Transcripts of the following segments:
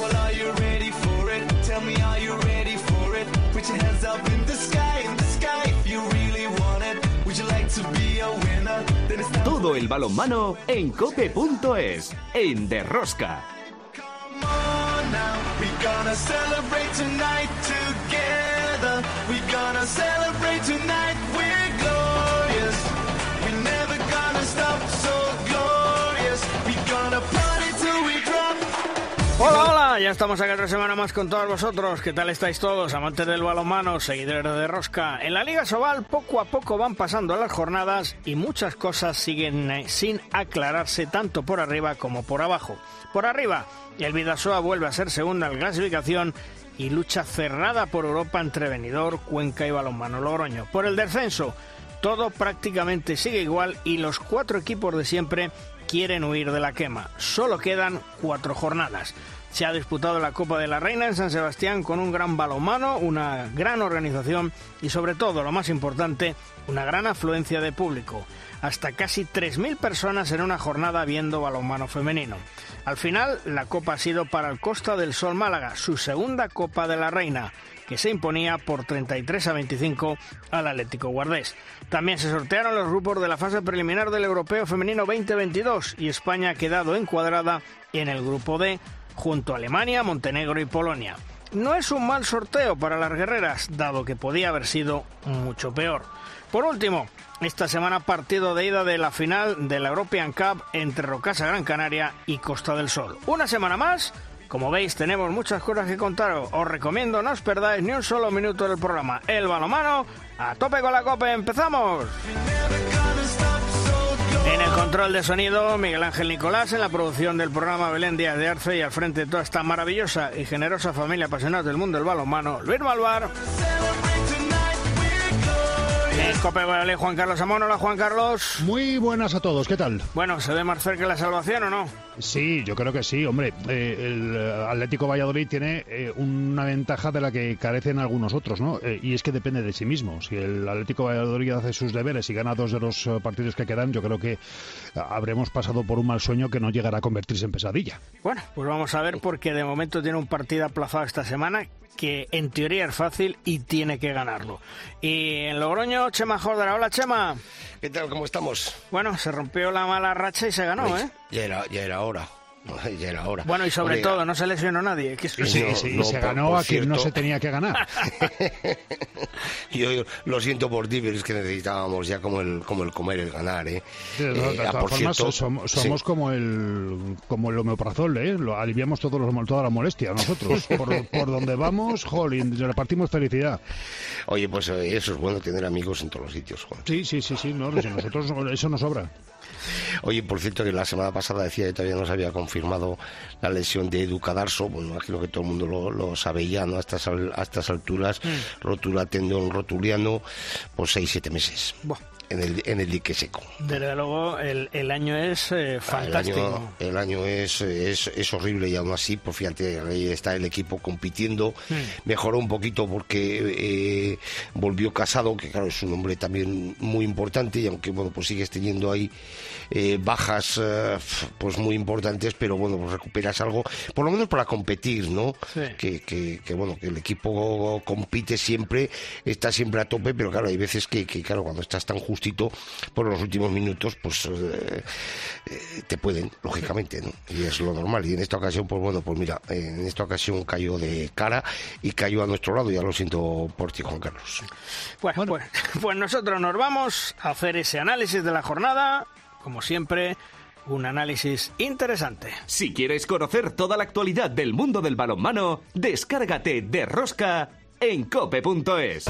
Well, are you ready for it? Tell me, are you ready for it? Put your hands up in the sky, in the sky if you really want it. Would you like to be a winner? Then it's Todo el balonmano en cope.es, en Derrosca. on now. We gonna celebrate tonight together. We gonna celebrate tonight. Hola, hola, ya estamos aquí otra semana más con todos vosotros. ¿Qué tal estáis todos, amantes del balonmano, seguidores de Rosca? En la Liga Sobal poco a poco van pasando las jornadas y muchas cosas siguen eh, sin aclararse tanto por arriba como por abajo. Por arriba, el Vidasoa vuelve a ser segunda en clasificación y lucha cerrada por Europa entre Benidorm, Cuenca y Balonmano Logroño. Por el descenso, todo prácticamente sigue igual y los cuatro equipos de siempre quieren huir de la quema. Solo quedan cuatro jornadas. Se ha disputado la Copa de la Reina en San Sebastián con un gran balonmano, una gran organización y sobre todo, lo más importante, una gran afluencia de público. Hasta casi 3.000 personas en una jornada viendo balonmano femenino. Al final, la Copa ha sido para el Costa del Sol Málaga, su segunda Copa de la Reina que se imponía por 33 a 25 al Atlético Guardés. También se sortearon los grupos de la fase preliminar del Europeo Femenino 2022 y España ha quedado encuadrada en el grupo D junto a Alemania, Montenegro y Polonia. No es un mal sorteo para las guerreras, dado que podía haber sido mucho peor. Por último, esta semana partido de ida de la final de la European Cup entre Rocasa Gran Canaria y Costa del Sol. Una semana más como veis, tenemos muchas cosas que contaros. Os recomiendo no os perdáis ni un solo minuto del programa. El balomano, a tope con la copa, empezamos. En el control de sonido, Miguel Ángel Nicolás, en la producción del programa Belén Díaz de Arce y al frente de toda esta maravillosa y generosa familia apasionada del mundo del balonmano, Luis Malvar. Cope Juan Carlos Amón. Hola, Juan Carlos. Muy buenas a todos, ¿qué tal? Bueno, ¿se ve más cerca la salvación o no? Sí, yo creo que sí, hombre. eh, el eh, Atlético Valladolid tiene eh, una ventaja de la que carecen algunos otros, ¿no? Eh, y es que depende de sí mismo. Si el Atlético Valladolid hace sus deberes y gana dos de los eh, partidos que quedan, yo creo que habremos pasado por un mal sueño que no llegará a convertirse en pesadilla. Bueno, pues vamos a ver porque de momento tiene un partido aplazado esta semana que en teoría es fácil y tiene que ganarlo. Y en Logroño, Chema Jordara. Hola, Chema. ¿Qué tal? ¿Cómo estamos? Bueno, se rompió la mala racha y se ganó, ¿eh? Ya era, ya era hora. Ya era hora. Bueno, y sobre todo, no se lesionó nadie. Que es- Y, sí, no, sí, y se por- ganó por a quien no se tenía que ganar. Yo, yo lo siento por ti, pero es que necesitábamos ya como el, como el comer, el ganar, ¿eh? De, Eh, de ah, todas por formas, cierto, somos, sí. somos como el como el homeoprazol, ¿eh? Lo aliviamos todos los, toda la molestia nosotros. Por, por donde vamos, jolín, repartimos felicidad. Oye, pues eh, eso es bueno tener amigos en todos los sitios, Juan. Sí, sí, sí, sí, no, si nosotros eso nos sobra. Oye, por cierto, que la semana pasada decía que todavía no se había confirmado la lesión de Edu Cadarso. Bueno, imagino que todo el mundo lo, lo sabe ya, ¿no? A estas, al- a estas alturas, Mm. rotura tendón rotuliano, por seis, siete meses. Buah. En el, en el dique seco. Desde luego, el, el año es eh, fantástico. El año, el año es, es, es horrible y aún así, pues fíjate, ahí está el equipo compitiendo. Mejoró un poquito porque eh, volvió casado, que claro, es un hombre también muy importante y aunque, bueno, pues sigues teniendo ahí eh, bajas eh, pues muy importantes, pero bueno, pues recuperas algo, por lo menos para competir, ¿no? Sí. Que, que, que, bueno, que el equipo compite siempre, está siempre a tope, pero claro, hay veces que, que claro, cuando estás tan justito por los últimos minutos, pues eh, eh, te pueden, lógicamente, ¿no? Y es lo normal. Y en esta ocasión, pues bueno, pues mira, en esta ocasión cayó de cara y cayó a nuestro lado, ya lo siento por ti, Juan Carlos. Bueno, Pues, pues nosotros nos vamos a hacer ese análisis de la jornada. Como siempre, un análisis interesante. Si quieres conocer toda la actualidad del mundo del balonmano, descárgate de Rosca en cope.es.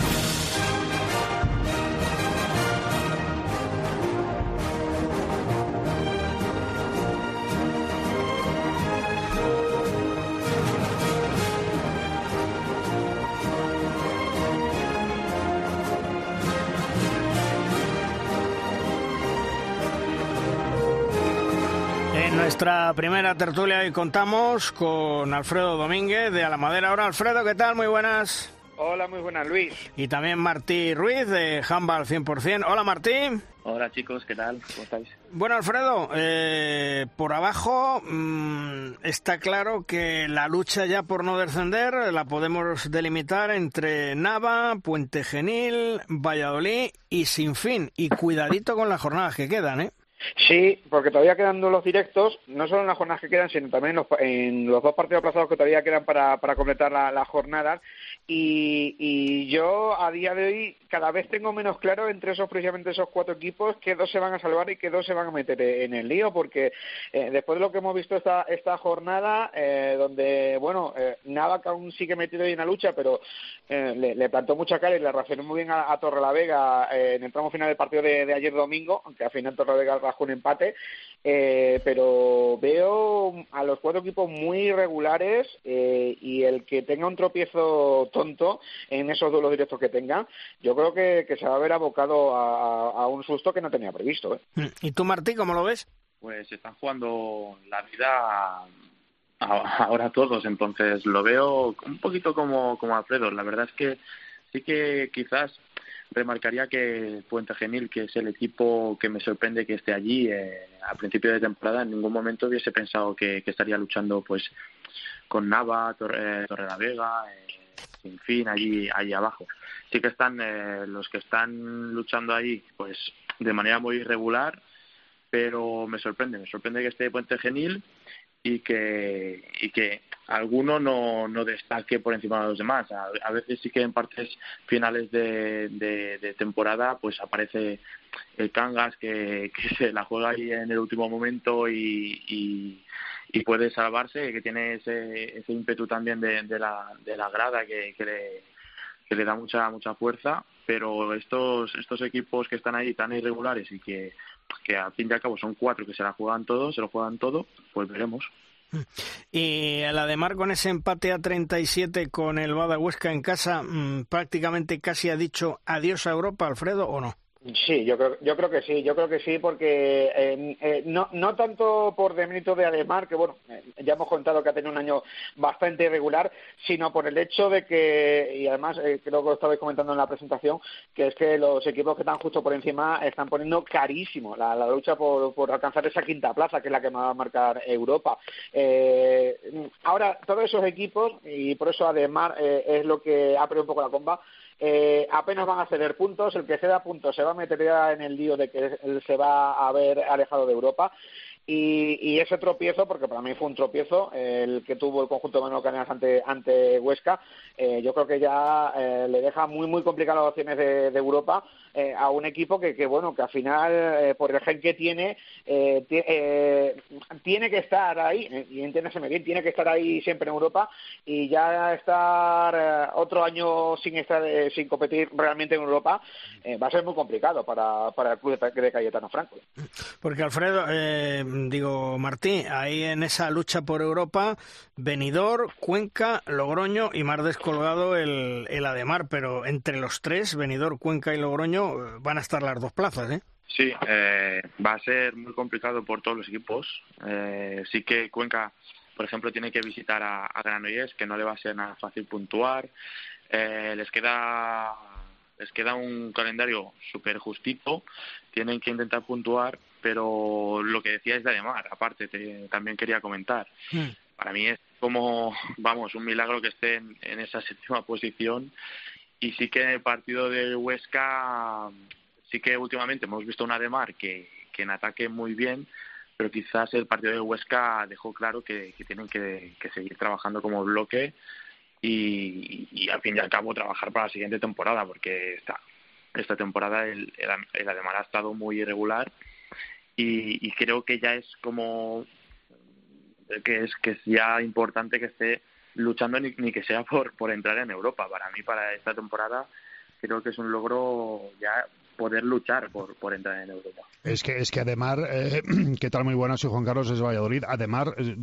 nuestra primera tertulia hoy contamos con Alfredo Domínguez de A la Madera. Ahora, Alfredo, ¿qué tal? Muy buenas. Hola, muy buenas, Luis. Y también Martí Ruiz de Handball 100%. Hola, Martí. Hola, chicos, ¿qué tal? ¿Cómo estáis? Bueno, Alfredo, eh, por abajo mmm, está claro que la lucha ya por no descender la podemos delimitar entre Nava, Puente Genil, Valladolid y Sin Fin. Y cuidadito con las jornadas que quedan, ¿eh? Sí, porque todavía quedan los directos, no solo en las jornadas que quedan, sino también en los, en los dos partidos aplazados que todavía quedan para, para completar las la jornadas. Y, y, yo a día de hoy cada vez tengo menos claro entre esos precisamente esos cuatro equipos que dos se van a salvar y que dos se van a meter en el lío, porque eh, después de lo que hemos visto esta, esta jornada, eh, donde, bueno, eh, Nava que aún sigue metido ahí en la lucha, pero eh, le, le, plantó mucha cara y le reaccionó muy bien a, a Torrelavega eh, en el tramo final del partido de, de ayer domingo, aunque al final Torrelavega rajó un empate, eh, pero veo a los cuatro equipos muy irregulares eh, y el que tenga un tropiezo tonto en esos duelos directos que tenga, yo creo que, que se va a ver abocado a, a, un susto que no tenía previsto. ¿eh? ¿Y tú, Martí, cómo lo ves? Pues están jugando la vida ahora todos, entonces lo veo un poquito como, como Alfredo. La verdad es que sí que quizás remarcaría que Puente Genil, que es el equipo que me sorprende que esté allí, eh, a principio de temporada en ningún momento hubiese pensado que, estaría luchando pues con Nava, Torre, eh, Torre la Vega, eh, sin fin, allí, allí abajo. Sí que están eh, los que están luchando ahí pues de manera muy irregular, pero me sorprende, me sorprende que esté Puente Genil y que, y que alguno no, no destaque por encima de los demás. A, veces sí que en partes finales de, de, temporada pues aparece el Cangas que, se la juega ahí en el último momento y, y, y puede salvarse, que tiene ese, ese ímpetu también de, de, la, de la grada que, que, le, que le da mucha mucha fuerza, pero estos, estos equipos que están ahí tan irregulares y que que al fin y al cabo son cuatro que se la juegan todo, se lo juegan todo, pues veremos. Y el Ademar con ese empate a 37 con el Bada Huesca en casa, mmm, prácticamente casi ha dicho adiós a Europa, Alfredo, ¿o no? Sí, yo creo, yo creo que sí, yo creo que sí, porque eh, eh, no, no tanto por demérito de Ademar, que bueno, eh, ya hemos contado que ha tenido un año bastante irregular, sino por el hecho de que, y además eh, creo que lo estabais comentando en la presentación, que es que los equipos que están justo por encima están poniendo carísimo la, la lucha por, por alcanzar esa quinta plaza, que es la que va a marcar Europa. Eh, ahora, todos esos equipos, y por eso Ademar es lo que perdido un poco la comba, eh, apenas van a ceder puntos, el que ceda puntos se va a meter ya en el lío de que se va a haber alejado de Europa. Y, y, ese tropiezo, porque para mí fue un tropiezo, el que tuvo el conjunto de Manuel Canelas ante, ante Huesca, eh, yo creo que ya eh, le deja muy, muy complicadas las opciones de, de Europa eh, a un equipo que, que, bueno, que al final, eh, por el gen que tiene, tiene que estar ahí, y entiéndaseme bien, tiene que estar ahí siempre en Europa, y ya estar otro año sin estar sin competir realmente en Europa va a ser muy complicado para, para el club de, Cayetano Franco. Porque Alfredo, digo, Martí, ahí en esa lucha por Europa, Benidorm, Cuenca, Logroño y más descolgado el, el Ademar, pero entre los tres, Benidorm, Cuenca y Logroño, van a estar las dos plazas, ¿eh? Sí, eh, va a ser muy complicado por todos los equipos. Eh, sí que Cuenca, por ejemplo, tiene que visitar a, a Granollers, que no le va a ser nada fácil puntuar. Eh, les queda les queda un calendario súper justito, tienen que intentar puntuar, pero lo que decíais de Ademar, aparte, te, también quería comentar. Mm. Para mí es como, vamos, un milagro que esté en, en, esa séptima posición. Y sí que en el partido de Huesca, sí que últimamente hemos visto un Ademar que, que en ataque muy bien, pero quizás el partido de Huesca dejó claro que, tienen que, que seguir trabajando como bloque y, y, al fin y al cabo trabajar para la siguiente temporada, porque esta, esta temporada el, el, el Ademar ha estado muy irregular y, y creo que ya es como que es que es ya importante que esté luchando ni, ni que sea por por entrar en Europa para mí para esta temporada creo que es un logro ya poder luchar por, por entrar en Europa. Es que, es que Ademar, eh, ¿qué tal? Muy buenas, soy Juan Carlos desde Valladolid. Ademar, eh,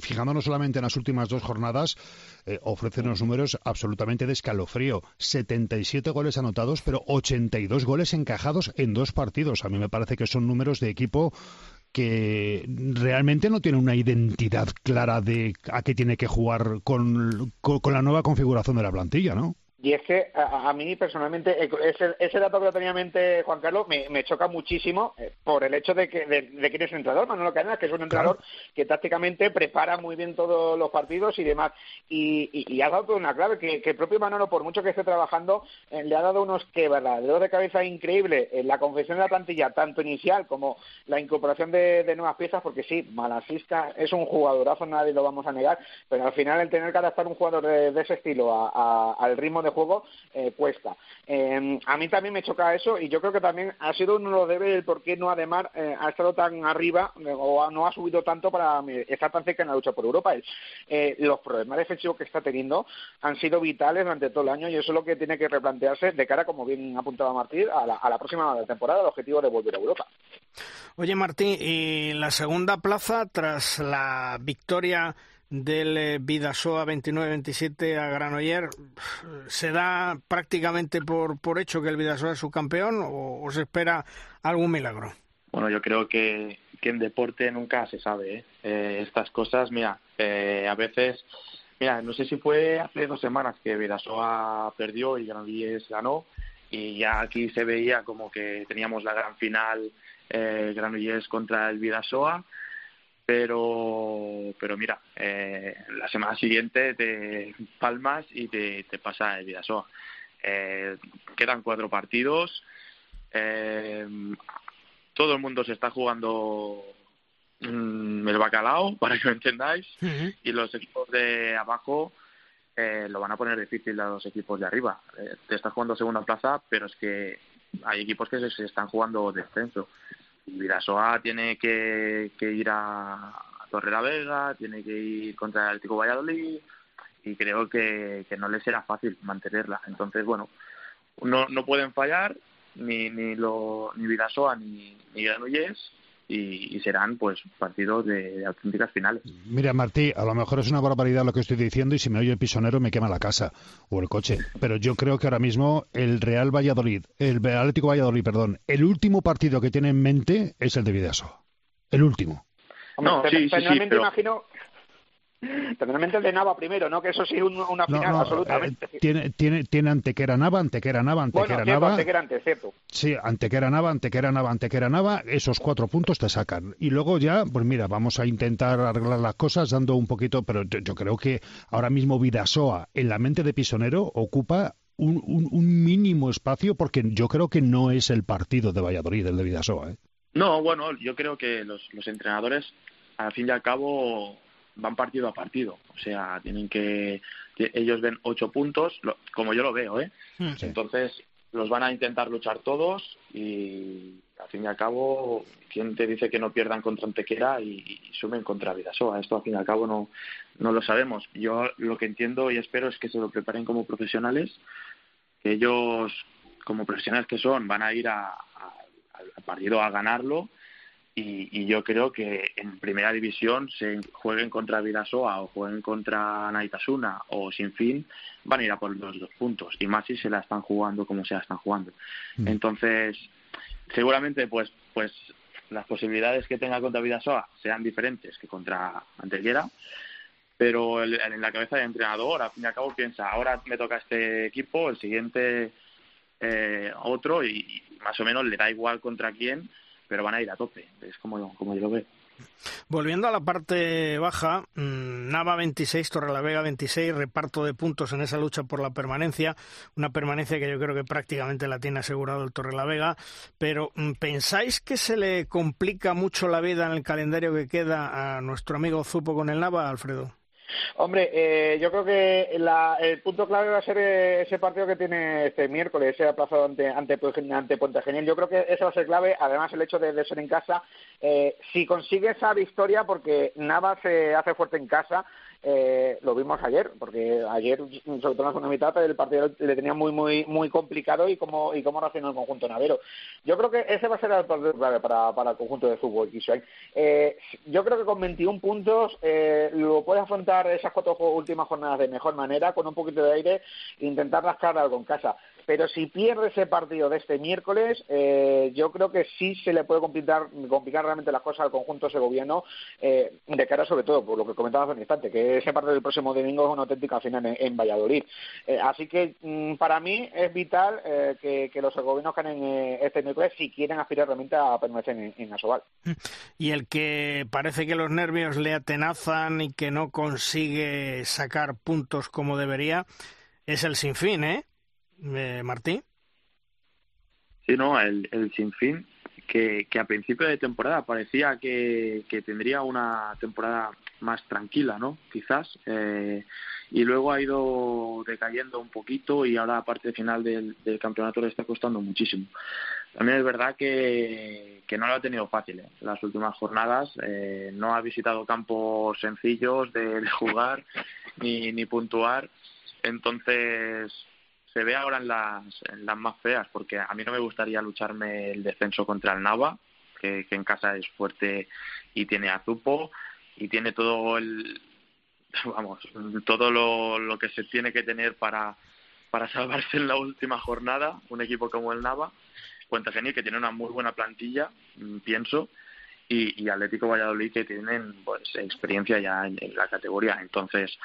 fijándonos solamente en las últimas dos jornadas, eh, ofrece unos números absolutamente de escalofrío. 77 goles anotados, pero 82 goles encajados en dos partidos. A mí me parece que son números de equipo que realmente no tiene una identidad clara de a qué tiene que jugar con, con, la nueva configuración de la plantilla, ¿no? Y ese, a, a, mí personalmente, eh, ese, ese, dato que lo tenía en mente Juan Carlos me, me choca muchísimo eh, por el hecho de que de, de quién es el entrenador, Manolo Cadenas, que es un entrenador claro. que tácticamente prepara muy bien todos los partidos y demás. Y, y, y ha dado una clave, que, que, el propio Manolo, por mucho que esté trabajando, eh, le ha dado unos que verdaderos de cabeza increíble en la confección de la plantilla, tanto inicial como la incorporación de, de nuevas piezas, porque sí, Malasista es un jugadorazo, nadie lo vamos a negar, pero al final el tener que adaptar un jugador de, de ese estilo a, a, al ritmo de juego eh, cuesta. Eh, a mí también me choca eso y yo creo que también ha sido uno de los deberes el por qué no Ademar eh, ha estado tan arriba eh, o no ha subido tanto para estar tan cerca en la lucha por Europa. Eh, los problemas defensivos que está teniendo han sido vitales durante todo el año y eso es lo que tiene que replantearse de cara, como bien apuntaba Martín, a la, a la próxima temporada, el objetivo de volver a Europa. Oye Martín, y la segunda plaza tras la victoria del Vidasoa 29-27 a Granoller, ¿se da prácticamente por, por hecho que el Vidasoa es su campeón o, o, se espera algún milagro? Bueno, yo creo que, que en deporte nunca se sabe. ¿eh? Eh, estas cosas, mira, eh, a veces, mira, no sé si fue hace dos semanas que Vidasoa perdió y Granollers ganó y ya aquí se veía como que teníamos la gran final eh, Granollers contra el Vidasoa pero pero mira eh, la semana siguiente te palmas y te, te pasa el Vidasoa eh, quedan cuatro partidos. Eh, todo el mundo se está jugando mmm, el bacalao para que lo entendáis uh -huh. y los equipos de abajo eh, lo van a poner difícil a los equipos de arriba. Eh, te estás jugando segunda plaza pero es que hay equipos que se, se están jugando descenso Vidasoa tiene que, ir a, Torre la Vega, tiene que ir contra el Atlético Valladolid y creo que, que no les será fácil mantenerla. Entonces, bueno, no, no pueden fallar ni, ni, lo, ni Vidasoa ni, ni Granollers y, y, serán pues partidos de, de, auténticas finales. Mira, Martí, a lo mejor es una barbaridad lo que estoy diciendo y si me oye el pisonero me quema la casa o el coche, pero yo creo que ahora mismo el Real Valladolid, el Atlético Valladolid, perdón, el último partido que tiene en mente es el de Vidasoa. El último. No, sí, sí, sí, pero... imagino Generalmente el de Nava primero, ¿no? Que eso sí es un, una final, no, no, absolutamente. Eh, tiene, tiene, tiene Antequera Nava, Antequera Nava, Antequera bueno, Nava. Antequera antes, cierto. Sí, Antequera Nava, Antequera Nava, Antequera Nava, esos cuatro puntos te sacan. Y luego ya, pues mira, vamos a intentar arreglar las cosas dando un poquito, pero yo, yo creo que ahora mismo Vidasoa, en la mente de Pisonero, ocupa un, un, un, mínimo espacio porque yo creo que no es el partido de Valladolid, el de Vidasoa. ¿eh? No, bueno, yo creo que los, los entrenadores, al fin y al cabo, van partido a partido. O sea, tienen que. Ellos ven ocho puntos, lo, como yo lo veo, ¿eh? Sí. Entonces, los van a intentar luchar todos y, al fin y al cabo, ¿quién te dice que no pierdan contra Antequera y, y sumen contra Vidasoa? Esto, al fin y al cabo, no, no lo sabemos. Yo lo que entiendo y espero es que se lo preparen como profesionales, que ellos, como profesionales que son, van a ir a, a, al partido a ganarlo y, y, yo creo que en primera división se jueguen contra Vidasoa o jueguen contra Naitasuna o sin fin van a ir a por los dos puntos. Y más si se la están jugando como se la están jugando. Entonces seguramente pues pues las posibilidades que tenga contra Vidasoa sean diferentes que contra Antequera pero el, en la cabeza del entrenador al fin y al cabo piensa ahora me toca este equipo el siguiente eh, otro y, y más o menos le da igual contra quién pero van a ir a tope, es como, como yo lo veo. Volviendo a la parte baja, mmm, Nava 26, Torrelavega 26, reparto de puntos en esa lucha por la permanencia, una permanencia que yo creo que prácticamente la tiene asegurado el Torrelavega, pero mmm, ¿pensáis que se le complica mucho la vida en el calendario que queda a nuestro amigo Zupo con el Nava, Alfredo? Hombre, eh, yo creo que la, el punto clave va a ser ese partido que tiene este miércoles, ese aplazado ante, ante, ante Puente Genial. Yo creo que eso va a ser clave, además el hecho de, ser en casa. Eh, si consigue esa victoria, porque Nava se hace fuerte en casa, eh, lo vimos ayer, porque ayer, sobre todo en la segunda mitad, el partido le tenía muy, muy, muy complicado y cómo, y cómo reaccionó el conjunto navero. Yo creo que ese va a ser el partido clave para, para el conjunto de fútbol eh, yo creo que con 21 puntos eh, lo puede afrontar esas cuatro últimas jornadas de mejor manera, con un poquito de aire, intentar rascar algo en casa. Pero si pierde ese partido de este miércoles, eh, yo creo que sí se le puede complicar, complicar realmente las cosas al conjunto segoviano, eh, de cara sobre todo, por lo que comentaba hace un instante, que ese partido del próximo domingo es una auténtica final en, Valladolid. Eh, así que mm, para mí es vital eh, que, los segovianos ganen este miércoles si quieren aspirar realmente a permanecer en, en Asobal. Y el que parece que los nervios le atenazan y que no consigue sacar puntos como debería es el Sinfín, ¿eh? Martín. Sí, no, el, el Sinfín que, a principio de temporada parecía que, tendría una temporada más tranquila, ¿no? Quizás. Eh, y luego ha ido decayendo un poquito y ahora la parte final del, campeonato le está costando muchísimo. También es verdad que, no lo ha tenido fácil ¿eh? las últimas jornadas. Eh, no ha visitado campos sencillos de, jugar ni, ni puntuar. Entonces, se ve ahora en las, en las más feas, porque a mí no me gustaría lucharme el descenso contra el Nava, que, en casa es fuerte y tiene a y tiene todo el vamos todo lo, que se tiene que tener para para salvarse en la última jornada un equipo como el Nava Cuenta Genil que tiene una muy buena plantilla mm, pienso y, y Atlético Valladolid que tienen pues experiencia ya en la categoría. Entonces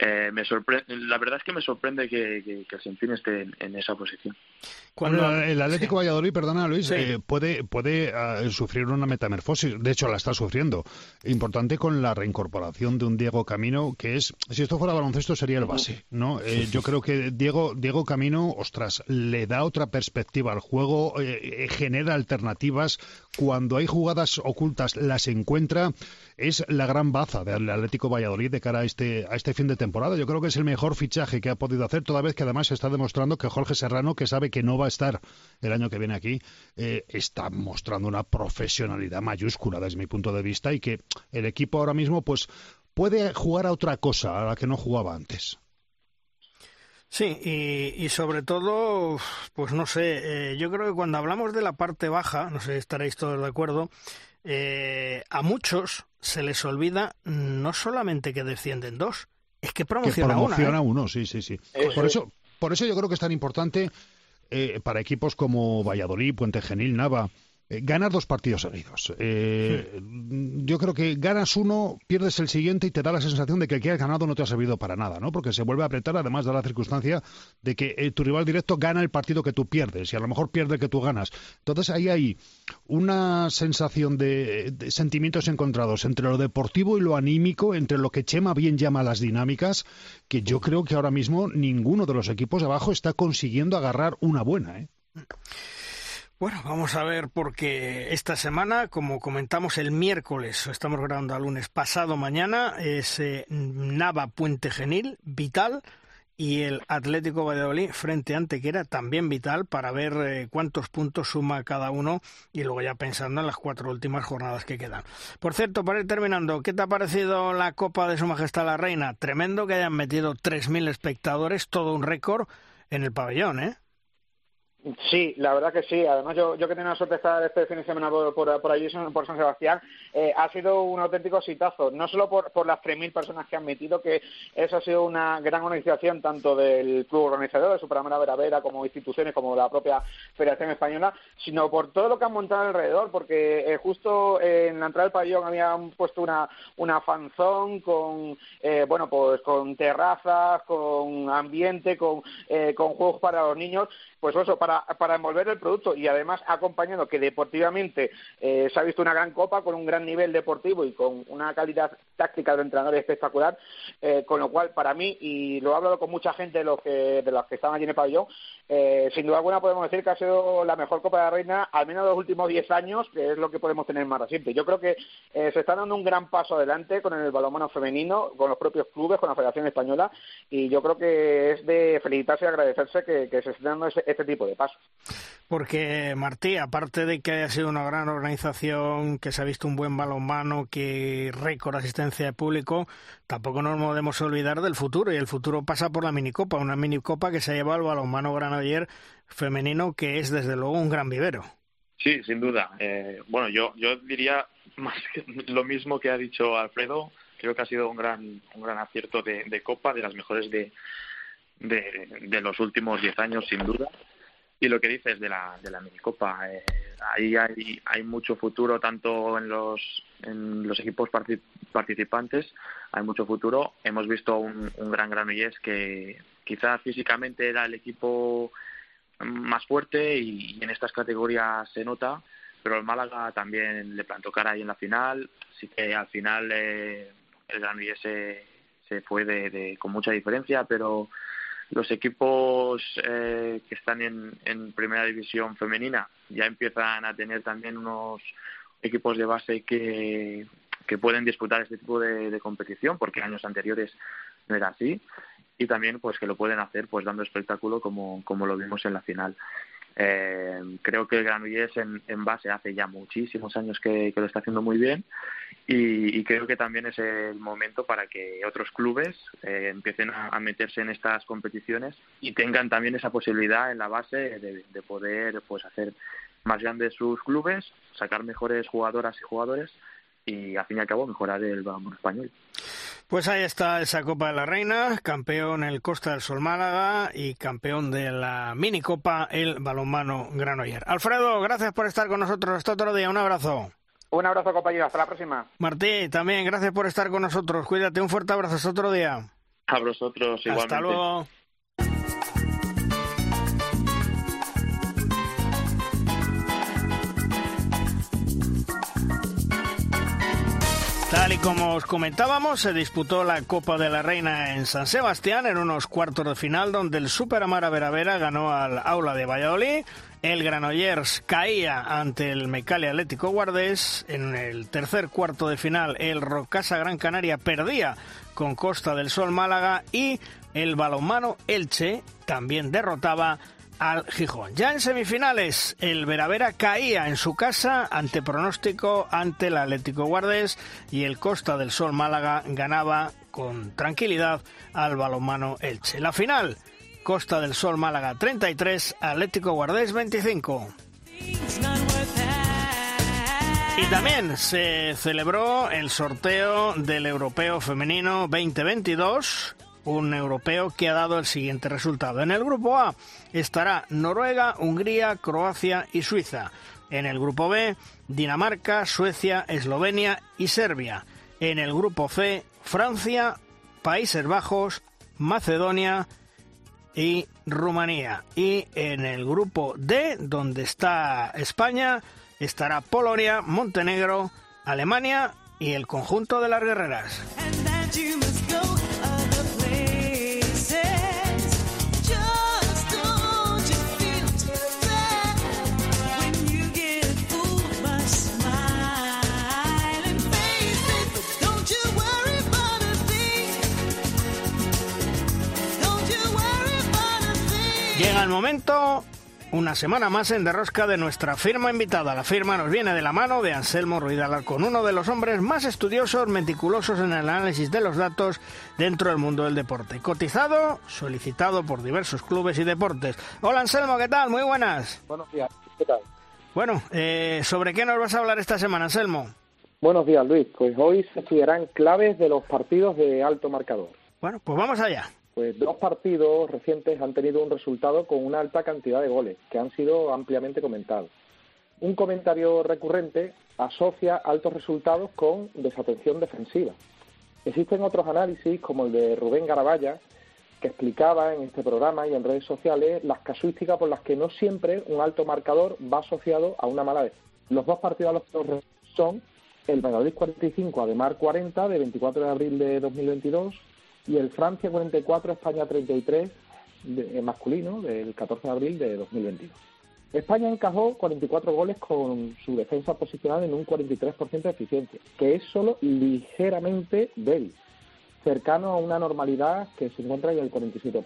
eh, me sorprende, la verdad es que me sorprende que, que, que el esté en, esa posición. Cuando el Atlético Valladolid, perdona Luis, eh, puede, puede uh, sufrir una metamorfosis, de hecho la está sufriendo, importante con la reincorporación de un Diego Camino, que es, si esto fuera baloncesto sería el base, ¿no? Eh, yo creo que Diego, Diego Camino, ostras, le da otra perspectiva al juego, eh, genera alternativas, cuando hay jugadas ocultas las encuentra, es la gran baza del Atlético Valladolid de cara a este, a este fin de temporada. Yo creo que es el mejor fichaje que ha podido hacer, toda vez que además se está demostrando que Jorge Serrano, que sabe que no va a estar el año que viene aquí, eh, está mostrando una profesionalidad mayúscula desde mi punto de vista y que el equipo ahora mismo pues puede jugar a otra cosa a la que no jugaba antes. Sí, y, sobre todo, pues no sé, eh, yo creo que cuando hablamos de la parte baja, no sé, estaréis todos de acuerdo, eh, a muchos se les olvida no solamente que descienden dos, es que promociona, que promociona ¿eh? uno, sí, sí, sí. Por eso, por eso yo creo que es tan importante eh, para equipos como Valladolid, Puente Genil, Nava, eh, ganar dos partidos seguidos. Eh, yo creo que ganas uno, pierdes el siguiente y te da la sensación de que el que has ganado no te ha servido para nada, ¿no? Porque se vuelve a apretar, además de la circunstancia de que eh, tu rival directo gana el partido que tú pierdes y a lo mejor pierde el que tú ganas. Entonces ahí hay una sensación de, sentimientos encontrados entre lo deportivo y lo anímico, entre lo que Chema bien llama las dinámicas, que yo creo que ahora mismo ninguno de los equipos abajo está consiguiendo agarrar una buena, ¿eh? Bueno, vamos a ver porque esta semana, como comentamos el miércoles, estamos grabando el lunes pasado mañana, es eh, Nava Puente Genil, vital, y el Atlético Valladolid frente a Antequera, también vital, para ver eh, cuántos puntos suma cada uno y luego ya pensando en las cuatro últimas jornadas que quedan. Por cierto, para ir terminando, ¿qué te ha parecido la Copa de Su Majestad la Reina? Tremendo que hayan metido 3.000 espectadores, todo un récord en el pabellón, ¿eh? Sí, la verdad que sí. Además, yo, yo que tengo la suerte estar este fin de semana por, por, allí, por San Sebastián, eh, ha sido un auténtico sitazo. No solo por, por las 3.000 personas que han metido, que eso ha sido una gran organización tanto del club organizador, de Superamara Veravera, como instituciones, como la propia Federación Española, sino por todo lo que han montado alrededor, porque eh, justo en la entrada del pabellón habían puesto una, una fanzón con, eh, bueno, pues con terrazas, con ambiente, con, con juegos para los niños, pues eso, para envolver el producto y además acompañando que deportivamente eh, se ha visto una gran copa con un gran nivel deportivo y con una calidad táctica de entrenador espectacular, eh, con lo cual para mí, y lo he hablado con mucha gente de los que, de los que estaban allí en el pabellón, eh, sin duda alguna podemos decir que ha sido la mejor Copa de la Reina, al menos de los últimos 10 años, que es lo que podemos tener más reciente. Yo creo que se está dando un gran paso adelante con el balonmano femenino, con los propios clubes, con la Federación Española, y yo creo que es de felicitarse y agradecerse que, que se esté dando ese, este tipo de pasos. Porque, Martí, aparte de que haya sido una gran organización, que se ha visto un buen balonmano, que récord asistencia de público, tampoco nos podemos olvidar del futuro. Y el futuro pasa por la minicopa, una minicopa que se ha llevado al balonmano granadier femenino, que es desde luego un gran vivero. Sí, sin duda. Eh, bueno, yo, yo diría más lo mismo que ha dicho Alfredo. Creo que ha sido un gran, un gran acierto de, de Copa, de las mejores de, de, los últimos 10 años, sin duda. Y lo que dices de la, de la minicopa, eh, ahí hay, hay mucho futuro tanto en los, en los equipos participantes, hay mucho futuro. Hemos visto un, un gran Granollers que quizás físicamente era el equipo más fuerte y, en estas categorías se nota, pero el Málaga también le plantó cara ahí en la final, así que al final eh, el Granollers se, se fue de, con mucha diferencia, pero los equipos eh, que están en, primera división femenina ya empiezan a tener también unos equipos de base que, que pueden disputar este tipo de, de competición, porque años anteriores no era así, y también pues que lo pueden hacer pues dando espectáculo como, como lo vimos en la final. Eh, creo que el Granollers en, en, base hace ya muchísimos años que, lo está haciendo muy bien y, creo que también es el momento para que otros clubes eh, empiecen a, meterse en estas competiciones y tengan también esa posibilidad en la base de, de poder pues hacer más grandes sus clubes, sacar mejores jugadoras y jugadores y al fin y al cabo mejorar el balonmano español. Pues ahí está esa Copa de la Reina, campeón el Costa del Sol Málaga y campeón de la minicopa el balonmano Granoller. Alfredo, gracias por estar con nosotros hasta otro día. Un abrazo. Un abrazo, compañero. Hasta la próxima. Martí, también gracias por estar con nosotros. Cuídate, un fuerte abrazo. Hasta otro día. A vosotros, igualmente. Hasta luego. Y como os comentábamos, se disputó la Copa de la Reina en San Sebastián en unos cuartos de final donde el Super Amara Veravera ganó al Aula de Valladolid, el Granollers caía ante el Mecali Atlético Guardés, en el tercer cuarto de final el Rocasa Gran Canaria perdía con Costa del Sol Málaga y el balonmano Elche también derrotaba al Gijón. Ya en semifinales, el Veravera caía en su casa ante pronóstico ante el Atlético Guardés y el Costa del Sol Málaga ganaba con tranquilidad al balonmano Elche. La final, Costa del Sol Málaga 33, Atlético Guardés 25. Y también se celebró el sorteo del Europeo Femenino 2022 un europeo que ha dado el siguiente resultado. En el grupo A estará Noruega, Hungría, Croacia y Suiza. En el grupo B, Dinamarca, Suecia, Eslovenia y Serbia. En el grupo C, Francia, Países Bajos, Macedonia y Rumanía. Y en el grupo D, donde está España, estará Polonia, Montenegro, Alemania y el conjunto de las guerreras. Llega el momento, una semana más en Derrosca de nuestra firma invitada. La firma nos viene de la mano de Anselmo Ruiz con uno de los hombres más estudiosos, meticulosos en el análisis de los datos dentro del mundo del deporte. Cotizado, solicitado por diversos clubes y deportes. Hola Anselmo, ¿qué tal? Muy buenas. Buenos días, ¿qué tal? Bueno, eh, ¿sobre qué nos vas a hablar esta semana, Anselmo? Buenos días, Luis. Pues hoy se estudiarán claves de los partidos de alto marcador. Bueno, pues vamos allá pues dos partidos recientes han tenido un resultado con una alta cantidad de goles, que han sido ampliamente comentados. Un comentario recurrente asocia altos resultados con desatención defensiva. Existen otros análisis, como el de Rubén Garabaya, que explicaba en este programa y en redes sociales las casuísticas por las que no siempre un alto marcador va asociado a una mala defensa. Los dos partidos a los que son el Valladolid 45, Ademar 40, de 24 de abril de 2022, y el Francia 44, España 33, de, masculino, del 14 de abril de 2022. España encajó 44 goles con su defensa posicional en un 43% de eficiencia, que es solo ligeramente débil, cercano a una normalidad que se encuentra en el 47%.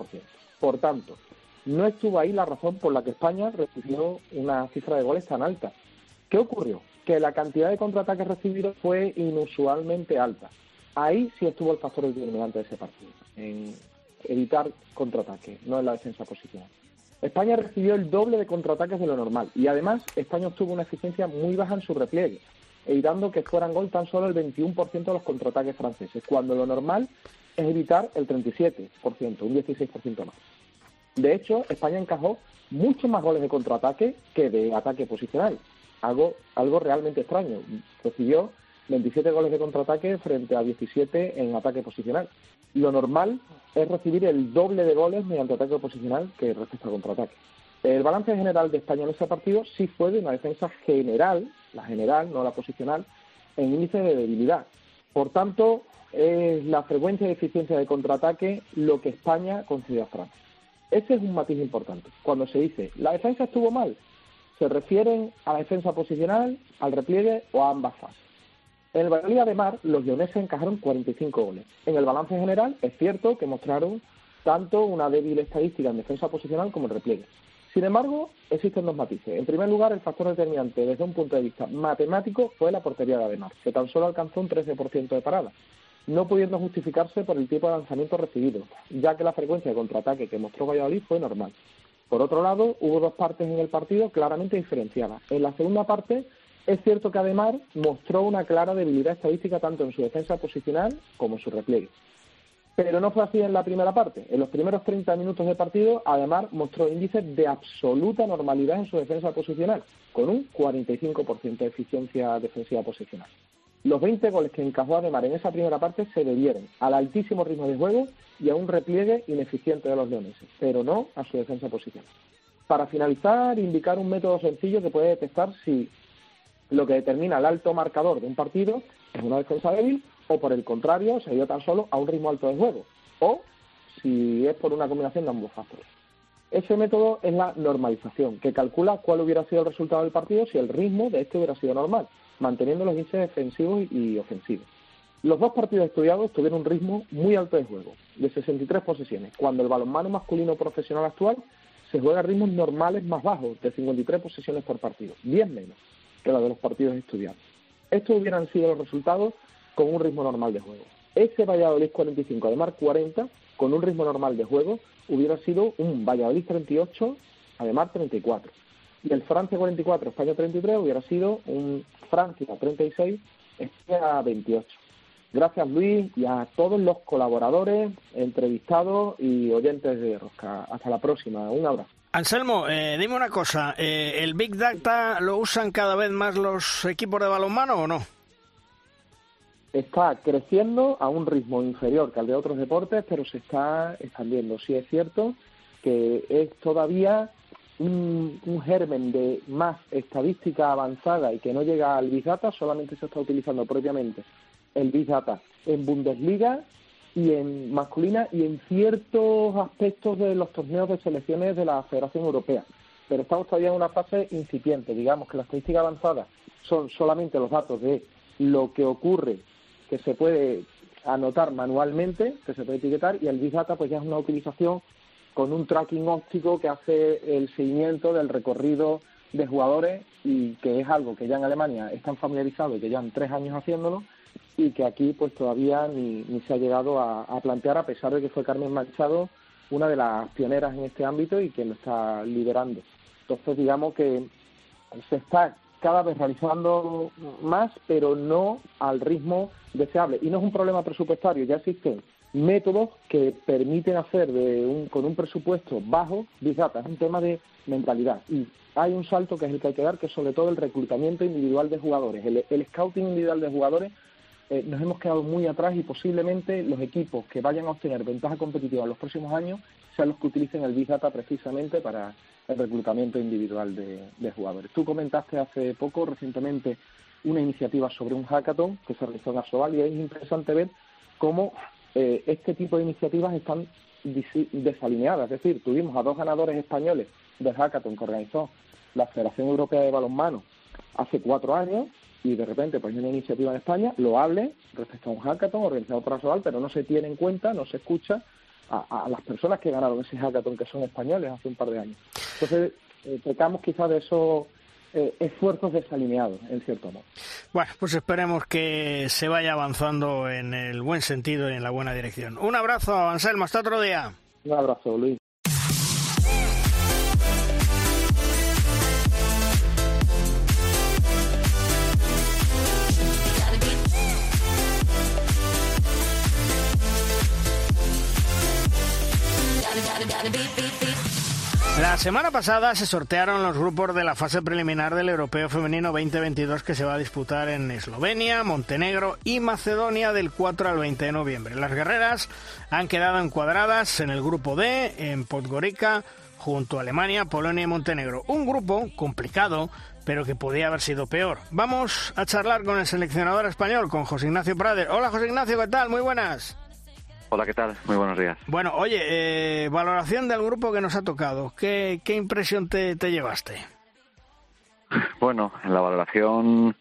Por tanto, no estuvo ahí la razón por la que España recibió una cifra de goles tan alta. ¿Qué ocurrió? Que la cantidad de contraataques recibidos fue inusualmente alta. Ahí sí estuvo el factor determinante de ese partido, en evitar contraataques, no en la defensa posicional. España recibió el doble de contraataques de lo normal y además España obtuvo una eficiencia muy baja en su repliegue, evitando que fueran gol tan solo el 21% de los contraataques franceses, cuando lo normal es evitar el 37%, un 16% más. De hecho, España encajó muchos más goles de contraataque que de ataque posicional. Algo, algo realmente extraño. Recibió 27 goles de contraataque frente a 17 en ataque posicional. Lo normal es recibir el doble de goles mediante ataque posicional que respecto al contraataque. El balance general de España en ese partido sí fue de una defensa general, la general, no la posicional, en índice de debilidad. Por tanto, es la frecuencia y eficiencia de contraataque lo que España concedió a Francia. Ese es un matiz importante. Cuando se dice la defensa estuvo mal, se refieren a la defensa posicional, al repliegue o a ambas fases. En el Valladolid de Mar, los leoneses encajaron 45 goles. En el balance general, es cierto que mostraron tanto una débil estadística en defensa posicional como en repliegue. Sin embargo, existen dos matices. En primer lugar, el factor determinante desde un punto de vista matemático fue la portería de Ademar, que tan solo alcanzó un 13% de parada, no pudiendo justificarse por el tipo de lanzamiento recibido, ya que la frecuencia de contraataque que mostró Valladolid fue normal. Por otro lado, hubo dos partes en el partido claramente diferenciadas. En la segunda parte, es cierto que Ademar mostró una clara debilidad estadística tanto en su defensa posicional como en su repliegue. Pero no fue así en la primera parte. En los primeros 30 minutos de partido, Ademar mostró índices de absoluta normalidad en su defensa posicional, con un 45% de eficiencia defensiva posicional. Los 20 goles que encajó Ademar en esa primera parte se debieron al altísimo ritmo de juego y a un repliegue ineficiente de los leoneses, pero no a su defensa posicional. Para finalizar, indicar un método sencillo que puede detectar si lo que determina el alto marcador de un partido es una defensa débil o por el contrario se dio tan solo a un ritmo alto de juego o si es por una combinación de ambos factores. Ese método es la normalización, que calcula cuál hubiera sido el resultado del partido si el ritmo de este hubiera sido normal, manteniendo los índices defensivos y ofensivos. Los dos partidos estudiados tuvieron un ritmo muy alto de juego, de 63 posesiones, cuando el balonmano masculino profesional actual se juega a ritmos normales más bajos, de 53 posesiones por partido, 10 menos que la de los partidos estudiados. Estos hubieran sido los resultados con un ritmo normal de juego. Ese Valladolid 45, además 40, con un ritmo normal de juego, hubiera sido un Valladolid 38, además 34. Y el Francia 44, España 33 hubiera sido un Francia 36, España 28. Gracias Luis y a todos los colaboradores, entrevistados y oyentes de Rosca. Hasta la próxima. Un abrazo. Anselmo, eh, dime una cosa, eh, ¿el Big Data lo usan cada vez más los equipos de balonmano o no? Está creciendo a un ritmo inferior que al de otros deportes, pero se está expandiendo. Sí es cierto que es todavía un, un, germen de más estadística avanzada y que no llega al Big Data, solamente se está utilizando propiamente el Big Data en Bundesliga y en masculina y en ciertos aspectos de los torneos de selecciones de la Federación Europea. Pero estamos todavía en una fase incipiente, digamos que la estadística avanzada son solamente los datos de lo que ocurre que se puede anotar manualmente, que se puede etiquetar, y el Big Data pues ya es una utilización con un tracking óptico que hace el seguimiento del recorrido de jugadores y que es algo que ya en Alemania están familiarizados y que llevan tres años haciéndolo y que aquí pues todavía ni, ni se ha llegado a, a, plantear a pesar de que fue Carmen Machado una de las pioneras en este ámbito y que lo está liderando. Entonces digamos que se está cada vez realizando más, pero no al ritmo deseable. Y no es un problema presupuestario, ya existen métodos que permiten hacer de un, con un presupuesto bajo Big. Es un tema de mentalidad. Y hay un salto que es el que hay que dar, que es sobre todo el reclutamiento individual de jugadores. El, el scouting individual de jugadores eh, nos hemos quedado muy atrás y posiblemente los equipos que vayan a obtener ventaja competitiva en los próximos años sean los que utilicen el Big Data precisamente para el reclutamiento individual de, jugadores. Tú comentaste hace poco, recientemente, una iniciativa sobre un hackathon que se realizó en Asobal y es interesante ver cómo eh, este tipo de iniciativas están desalineadas. Es decir, tuvimos a dos ganadores españoles del hackathon que organizó la Federación Europea de Balonmano hace cuatro años y de repente pues hay una iniciativa en España lo hable respecto a un hackathon organizado por Asobal, pero no se tiene en cuenta, no se escucha a, a, las personas que ganaron ese hackathon que son españoles hace un par de años. Entonces, eh, pecamos quizás de esos eh, esfuerzos desalineados, en cierto modo. Bueno, pues esperemos que se vaya avanzando en el buen sentido y en la buena dirección. Un abrazo, Anselmo, hasta otro día. Un abrazo, Luis. La semana pasada se sortearon los grupos de la fase preliminar del Europeo Femenino 2022 que se va a disputar en Eslovenia, Montenegro y Macedonia del 4 al 20 de noviembre. Las guerreras han quedado encuadradas en el grupo D, en Podgorica, junto a Alemania, Polonia y Montenegro. Un grupo complicado, pero que podía haber sido peor. Vamos a charlar con el seleccionador español, con José Ignacio Prader. Hola José Ignacio, ¿qué tal? Muy buenas. Hola, ¿qué tal? Muy buenos días. Bueno, oye, eh, valoración del grupo que nos ha tocado. ¿Qué, impresión te, llevaste? Bueno, la valoración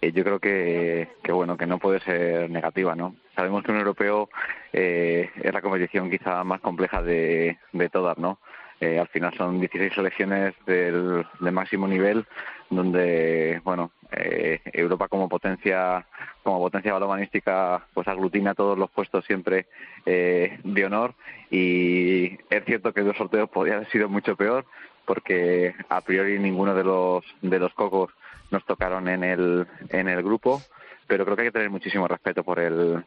eh, yo creo que, que, bueno que no puede ser negativa, ¿no? Sabemos que un europeo eh, es la competición quizá más compleja de, de todas, ¿no? Al final son 16 selecciones del, de máximo nivel donde bueno eh, Europa como potencia como potencia balomanística pues aglutina todos los puestos siempre eh, de honor. Y es cierto que los sorteos podría haber sido mucho peor porque a priori ninguno de los de los cocos nos tocaron en el en el grupo pero creo que hay que tener muchísimo respeto por el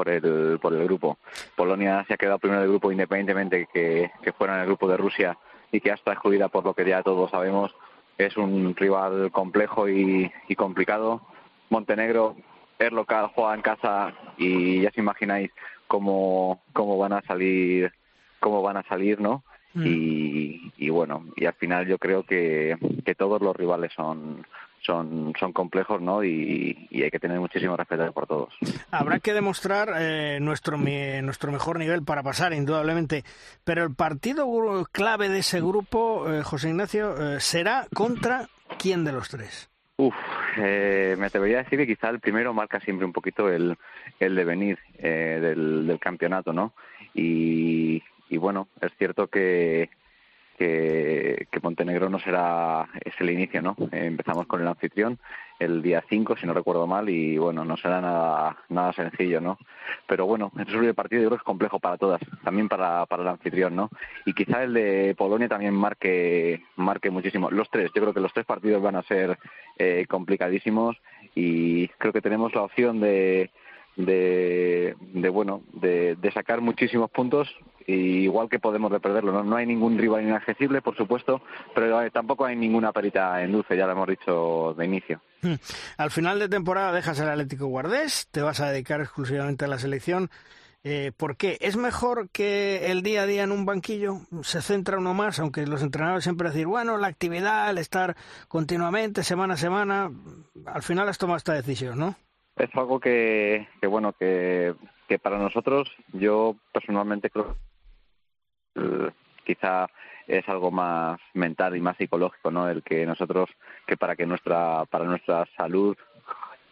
por el por el grupo Polonia se ha quedado primero del grupo independientemente que, que fuera en el grupo de Rusia y que hasta excluida por lo que ya todos sabemos es un rival complejo y, complicado. Montenegro es local, juega en casa y ya se imagináis cómo, cómo van a salir, cómo van a salir, ¿no? Mm. Y, y, bueno, y al final yo creo que, que todos los rivales son, son, son complejos ¿no? Y, hay que tener muchísimo respeto por todos. Habrá que demostrar eh, nuestro, nuestro mejor nivel para pasar, indudablemente. Pero el partido clave de ese grupo, eh, José Ignacio, eh, será contra quién de los tres? Uf, me atrevería a decir que quizá el primero marca siempre un poquito el, el devenir del, del campeonato, ¿no? Y, y bueno, es cierto que, que, Montenegro no será es el inicio, ¿no? Empezamos con el anfitrión el día 5, si no recuerdo mal, y bueno, no será nada nada sencillo, ¿no? Pero bueno, el partido yo creo que es complejo para todas, también para, para el anfitrión, ¿no? Y quizá el de Polonia también marque marque muchísimo. Los tres, yo creo que los tres partidos van a ser eh, complicadísimos y creo que tenemos la opción de de, de bueno de, de sacar muchísimos puntos igual que podemos de perderlo. ¿no? no hay ningún rival inaccesible, por supuesto, pero eh, tampoco hay ninguna perita en dulce, ya lo hemos dicho de inicio. Al final de temporada dejas el Atlético Guardés, te vas a dedicar exclusivamente a la selección. Eh, ¿Por qué? ¿Es mejor que el día a día en un banquillo se centra uno más, aunque los entrenadores siempre decir, bueno, la actividad, el estar continuamente, semana a semana, al final has tomado esta decisión, ¿no? Es algo que, que bueno, que, que para nosotros, yo personalmente creo quizá es algo más mental y más psicológico, ¿no? El que nosotros, que para que nuestra, para nuestra salud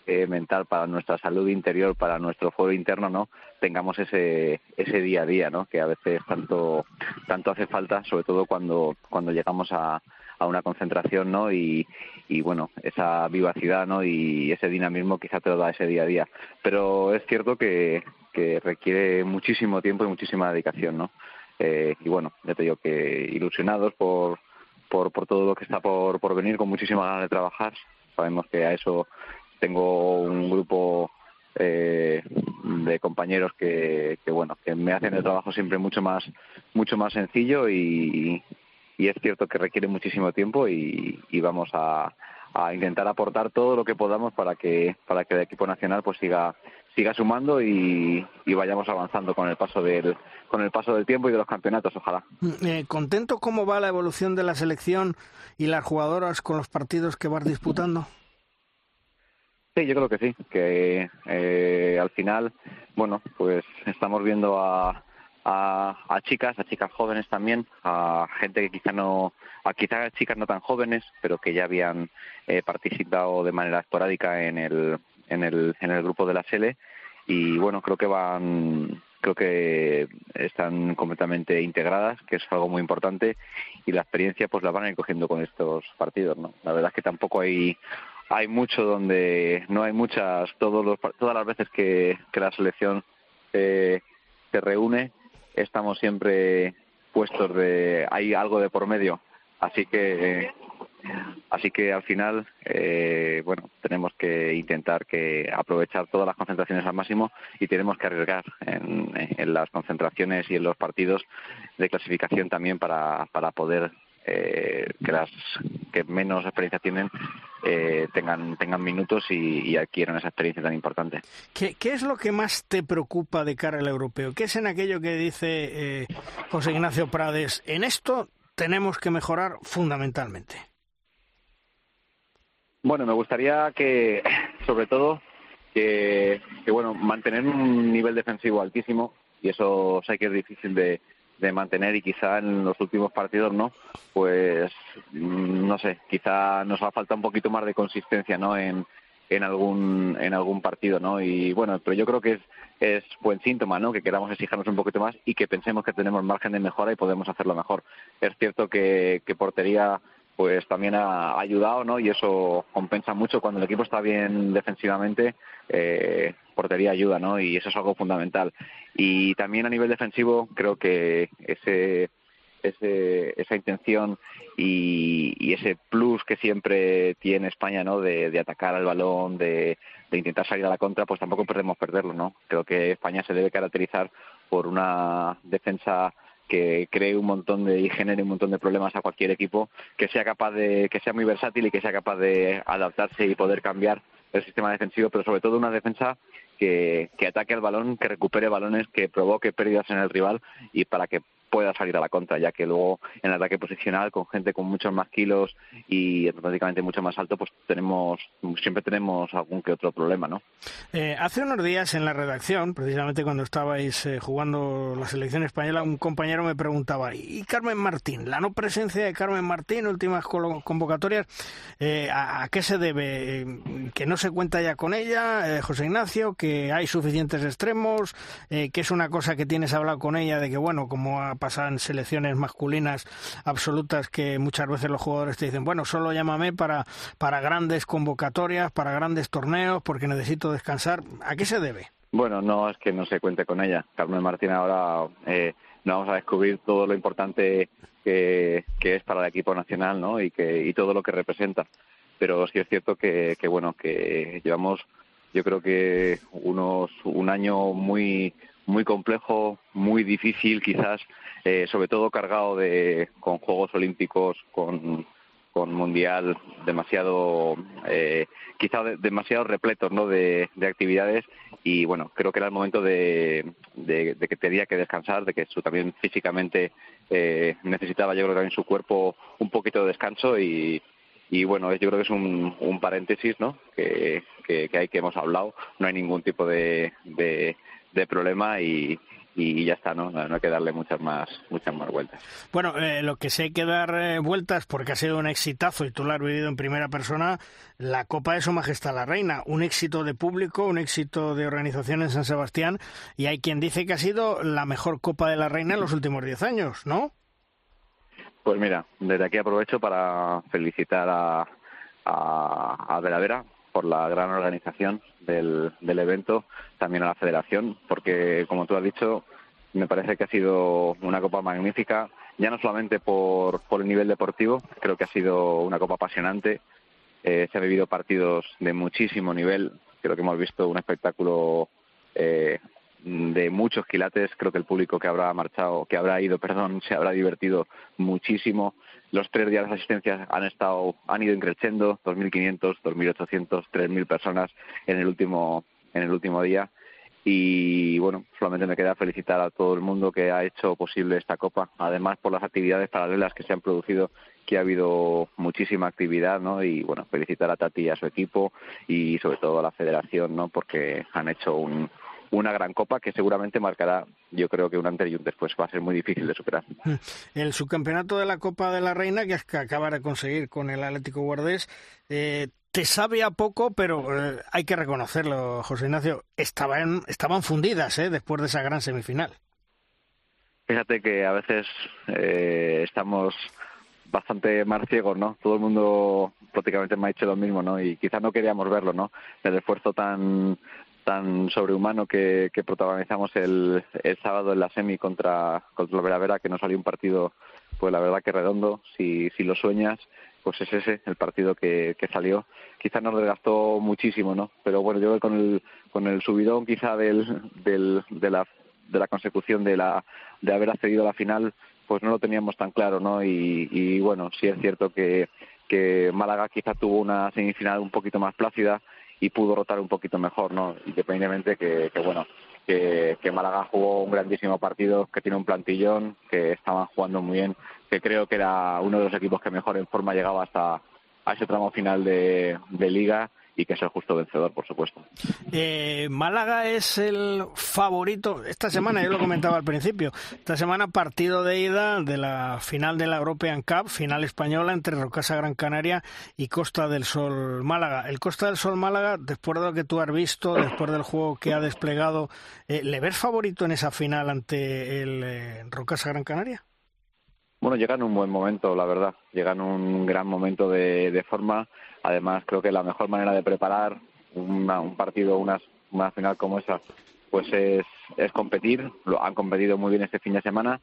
eh, mental, para nuestra salud interior, para nuestro foro interno, ¿no? Tengamos ese, ese día a día, ¿no? Que a veces tanto, tanto hace falta, sobre todo cuando, cuando llegamos a, a una concentración, ¿no? Y, y bueno, esa vivacidad, ¿no? Y ese dinamismo quizá te lo da ese día a día. Pero es cierto que, que requiere muchísimo tiempo y muchísima dedicación, ¿no? Eh, y bueno, ya te digo que ilusionados por, por, por todo lo que está por, por venir, con muchísima ganas de trabajar. Sabemos que a eso tengo un grupo eh, de compañeros que, que, bueno que me hacen el trabajo siempre mucho más mucho más sencillo y, y es cierto que requiere muchísimo tiempo y, y vamos a, a intentar aportar todo lo que podamos para que para que el equipo nacional pues siga siga sumando y, vayamos avanzando con el paso del con el paso del tiempo y de los campeonatos ojalá. Mm, eh, contento cómo va la evolución de la selección y las jugadoras con los partidos que vas disputando sí yo creo que sí que eh, al final bueno pues estamos viendo a, a, chicas, a chicas jóvenes también, a gente que quizá no, a quizá chicas no tan jóvenes, pero que ya habían eh, participado de manera esporádica en el, en el, en el grupo de la SELE y bueno, creo que van creo que están completamente integradas, que es algo muy importante y la experiencia pues la van a ir cogiendo con estos partidos, ¿no? La verdad es que tampoco hay hay mucho donde no hay muchas todos los todas las veces que, que la selección se, se reúne estamos siempre puestos de hay algo de por medio, así que así que al final, eh, bueno, tenemos que intentar que aprovechar todas las concentraciones al máximo y tenemos que arriesgar en, las concentraciones y en los partidos de clasificación también para, para poder eh, que las que menos experiencia tienen eh, tengan tengan minutos y, y, adquieran esa experiencia tan importante. ¿Qué, ¿Qué, es lo que más te preocupa de cara al europeo? ¿Qué es en aquello que dice eh, José Ignacio Prades? En esto tenemos que mejorar fundamentalmente. Bueno, me gustaría que, sobre todo, que, que bueno, mantener un nivel defensivo altísimo y eso sé que es difícil de, de mantener y quizá en los últimos partidos no pues mm, no sé quizá nos ha falta un poquito más de consistencia no en en algún en algún partido no y bueno pero yo creo que es es buen síntoma no que queramos exigirnos un poquito más y que pensemos que tenemos margen de mejora y podemos hacerlo mejor. Es cierto que, que portería pues también ha ayudado no y eso compensa mucho cuando el equipo está bien defensivamente eh, portería ayuda, ¿no? Y eso es algo fundamental. Y también a nivel defensivo creo que ese, ese esa intención y, y, ese plus que siempre tiene España, ¿no? De, atacar al balón, de, de, intentar salir a la contra, pues tampoco podemos perderlo, ¿no? Creo que España se debe caracterizar por una defensa que cree un montón de y genere un montón de problemas a cualquier equipo, que sea capaz de que sea muy versátil y que sea capaz de adaptarse y poder cambiar el sistema defensivo, pero sobre todo una defensa que, que ataque al balón, que recupere balones, que provoque pérdidas en el rival y para que pueda salir a la contra, ya que luego en el ataque posicional con gente con muchos más kilos y prácticamente mucho más alto, pues tenemos siempre tenemos algún que otro problema, ¿no? Eh, hace unos días en la redacción, precisamente cuando estabais eh, jugando la selección española, un compañero me preguntaba ¿y Carmen Martín? La no presencia de Carmen Martín, últimas convocatorias, eh, ¿a, ¿a, qué se debe? Eh, ¿Que no se cuenta ya con ella, eh, José Ignacio? ¿Que hay suficientes extremos? ¿Que es una cosa que tienes hablado con ella de que, bueno, como ha pasado en selecciones masculinas absolutas que muchas veces los jugadores te dicen, bueno, solo llámame para, para grandes convocatorias, para grandes torneos, porque necesito descansar. ¿A qué se debe? Bueno, no es que no se cuente con ella. Carmen Martín ahora eh, no vamos a descubrir todo lo importante que, que, es para el equipo nacional ¿no? y, que, y todo lo que representa. Pero sí es cierto que, que bueno, que llevamos yo creo que unos un año muy muy complejo, muy difícil quizás, eh, sobre todo cargado de con Juegos Olímpicos, con, con Mundial demasiado, eh, quizá de, demasiado repletos ¿no? de, de, actividades y bueno, creo que era el momento de, de, de que tenía que descansar, de que su, también físicamente eh, necesitaba yo creo también su cuerpo un poquito de descanso y, y bueno, yo creo que es un, un paréntesis ¿no? que, que, que hay que hemos hablado, no hay ningún tipo de, de problema y, y ya está, ¿no? No hay que darle muchas más, muchas más vueltas. Bueno, eh, lo que sí hay que dar eh, vueltas, porque ha sido un exitazo y tú lo has vivido en primera persona, la Copa de Su Majestad la Reina. Un éxito de público, un éxito de organización en San Sebastián, y hay quien dice que ha sido la mejor Copa de la Reina en los últimos diez años, ¿no? Pues mira, desde aquí aprovecho para felicitar a, a, a Vera Vera por la gran organización del, del evento, también a la federación, porque como tú has dicho, me parece que ha sido una copa magnífica, ya no solamente por, por el nivel deportivo, creo que ha sido una copa apasionante, eh, se han vivido partidos de muchísimo nivel, creo que hemos visto un espectáculo eh, de muchos quilates, creo que el público que habrá marchado, que habrá ido, perdón, se habrá divertido muchísimo. Los tres días de asistencia han estado, han ido increciendo, 2.500, 2.800, 3.000 personas en el último, en el último día. Y bueno, solamente me queda felicitar a todo el mundo que ha hecho posible esta copa, además por las actividades paralelas que se han producido, que ha habido muchísima actividad, ¿no? Y bueno, felicitar a Tati y a su equipo y sobre todo a la federación, ¿no? Porque han hecho un, una gran copa que seguramente marcará, yo creo que un antes y un después. Va a ser muy difícil de superar. El subcampeonato de la Copa de la Reina que acaba de conseguir con el Atlético Guardés, eh, te sabe a poco, pero eh, hay que reconocerlo, José Ignacio, estaban, estaban fundidas eh, después de esa gran semifinal. Fíjate que a veces eh, estamos bastante más ciegos, ¿no? Todo el mundo prácticamente me ha dicho lo mismo, ¿no? Y quizás no queríamos verlo, ¿no? El esfuerzo tan tan sobrehumano que, protagonizamos el, el, sábado en la semi contra, contra Vera Vera, que nos salió un partido, pues la verdad que redondo, si, si lo sueñas, pues es ese el partido que, que salió. Quizá nos desgastó muchísimo, ¿no? Pero bueno, yo con el, con el subidón quizá del, del, de, la, de la consecución de, la, de haber accedido a la final, pues no lo teníamos tan claro, ¿no? Y, y bueno, sí es cierto que, que Málaga quizá tuvo una semifinal un poquito más plácida y pudo rotar un poquito mejor, ¿no? Independientemente que, que bueno, que, que, Málaga jugó un grandísimo partido, que tiene un plantillón, que estaban jugando muy bien, que creo que era uno de los equipos que mejor en forma llegaba hasta a ese tramo final de, de liga y que es el justo vencedor, por supuesto. Eh, Málaga es el favorito. Esta semana, yo lo comentaba al principio, esta semana partido de ida de la final de la European Cup, final española entre Rocasa Gran Canaria y Costa del Sol Málaga. El Costa del Sol Málaga, después de lo que tú has visto, después del juego que ha desplegado, eh, ¿le ves favorito en esa final ante el eh, Rocasa Gran Canaria? Bueno, llega en un buen momento, la verdad. Llega en un gran momento de, de forma. Además, creo que la mejor manera de preparar una, un partido, una, una final como esa, pues es, es competir. Lo, han competido muy bien este fin de semana,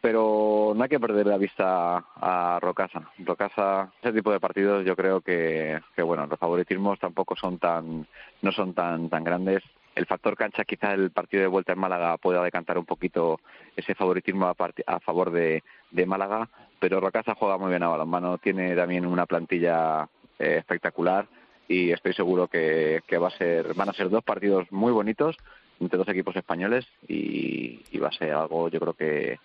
pero no hay que perder la vista a Rocasa. Rocasa, ese tipo de partidos, yo creo que, que bueno, los favoritismos tampoco son tan, no son tan, tan grandes el factor cancha, quizá el partido de vuelta en Málaga pueda decantar un poquito ese favoritismo a, a favor de, de, Málaga, pero Rocasa juega muy bien a balonmano, tiene también una plantilla eh, espectacular y estoy seguro que, que, va a ser, van a ser dos partidos muy bonitos entre dos equipos españoles y, y va a ser algo, yo creo que,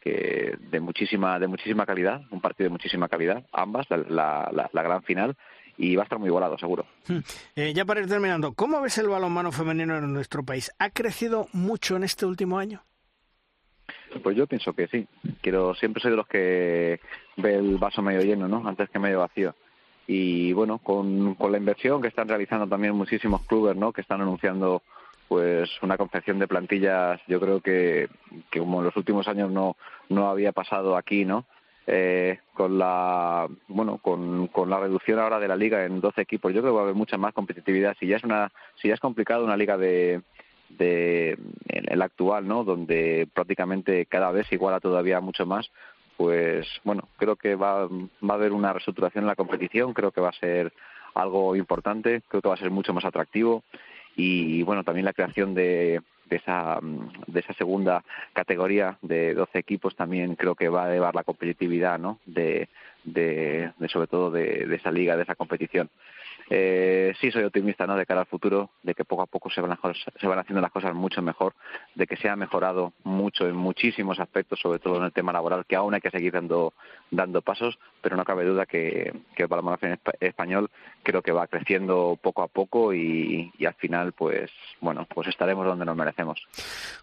que de muchísima de muchísima calidad, un partido de muchísima calidad, ambas, la, la, la gran final y va a estar muy igualado, seguro. Eh, ya para ir terminando, ¿cómo ves el balonmano femenino en nuestro país? ¿Ha crecido mucho en este último año? Pues yo pienso que sí. Quiero, siempre soy de los que ve el vaso medio lleno, ¿no? Antes que medio vacío. Y bueno, con, con la inversión que están realizando también muchísimos clubes, ¿no? Que están anunciando pues una confección de plantillas, yo creo que, que como en los últimos años no, no había pasado aquí, ¿no? eh, con la bueno con, con, la reducción ahora de la liga en 12 equipos yo creo que va a haber mucha más competitividad si ya es una si ya es complicado una liga de de el actual no donde prácticamente cada vez iguala todavía mucho más pues bueno creo que va va a haber una reestructuración en la competición creo que va a ser algo importante creo que va a ser mucho más atractivo y bueno también la creación de de esa, de esa segunda categoría de 12 equipos también creo que va a elevar la competitividad ¿no? de, de, sobre todo de, de, esa liga, de esa competición. Eh, sí soy optimista ¿no? de cara al futuro, de que poco a poco se van, se van haciendo las cosas mucho mejor, de que se ha mejorado mucho en muchísimos aspectos, sobre todo en el tema laboral, que aún hay que seguir dando, dando pasos, pero no cabe duda que, que el balonmano español creo que va creciendo poco a poco y, y, al final pues bueno pues estaremos donde nos merecemos.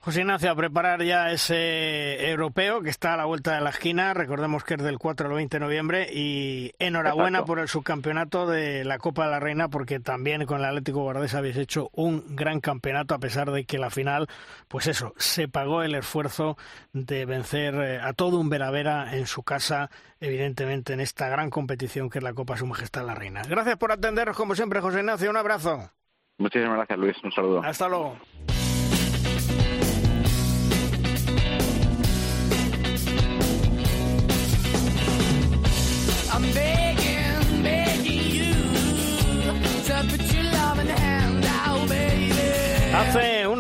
José Ignacio, a preparar ya ese europeo que está a la vuelta de la esquina, recordemos que es del 4 al 20 de noviembre y enhorabuena Exacto. por el subcampeonato de la Copa de la Reina porque también con el Atlético Guardés habéis hecho un gran campeonato a pesar de que la final pues eso, se pagó el esfuerzo de vencer eh, a todo un Veravera en su casa evidentemente en esta gran competición que es la Copa Su Majestad la Reina. Gracias por atenderos como siempre, José Ignacio. Un abrazo. Muchísimas gracias, Luis. Un saludo. Hasta luego.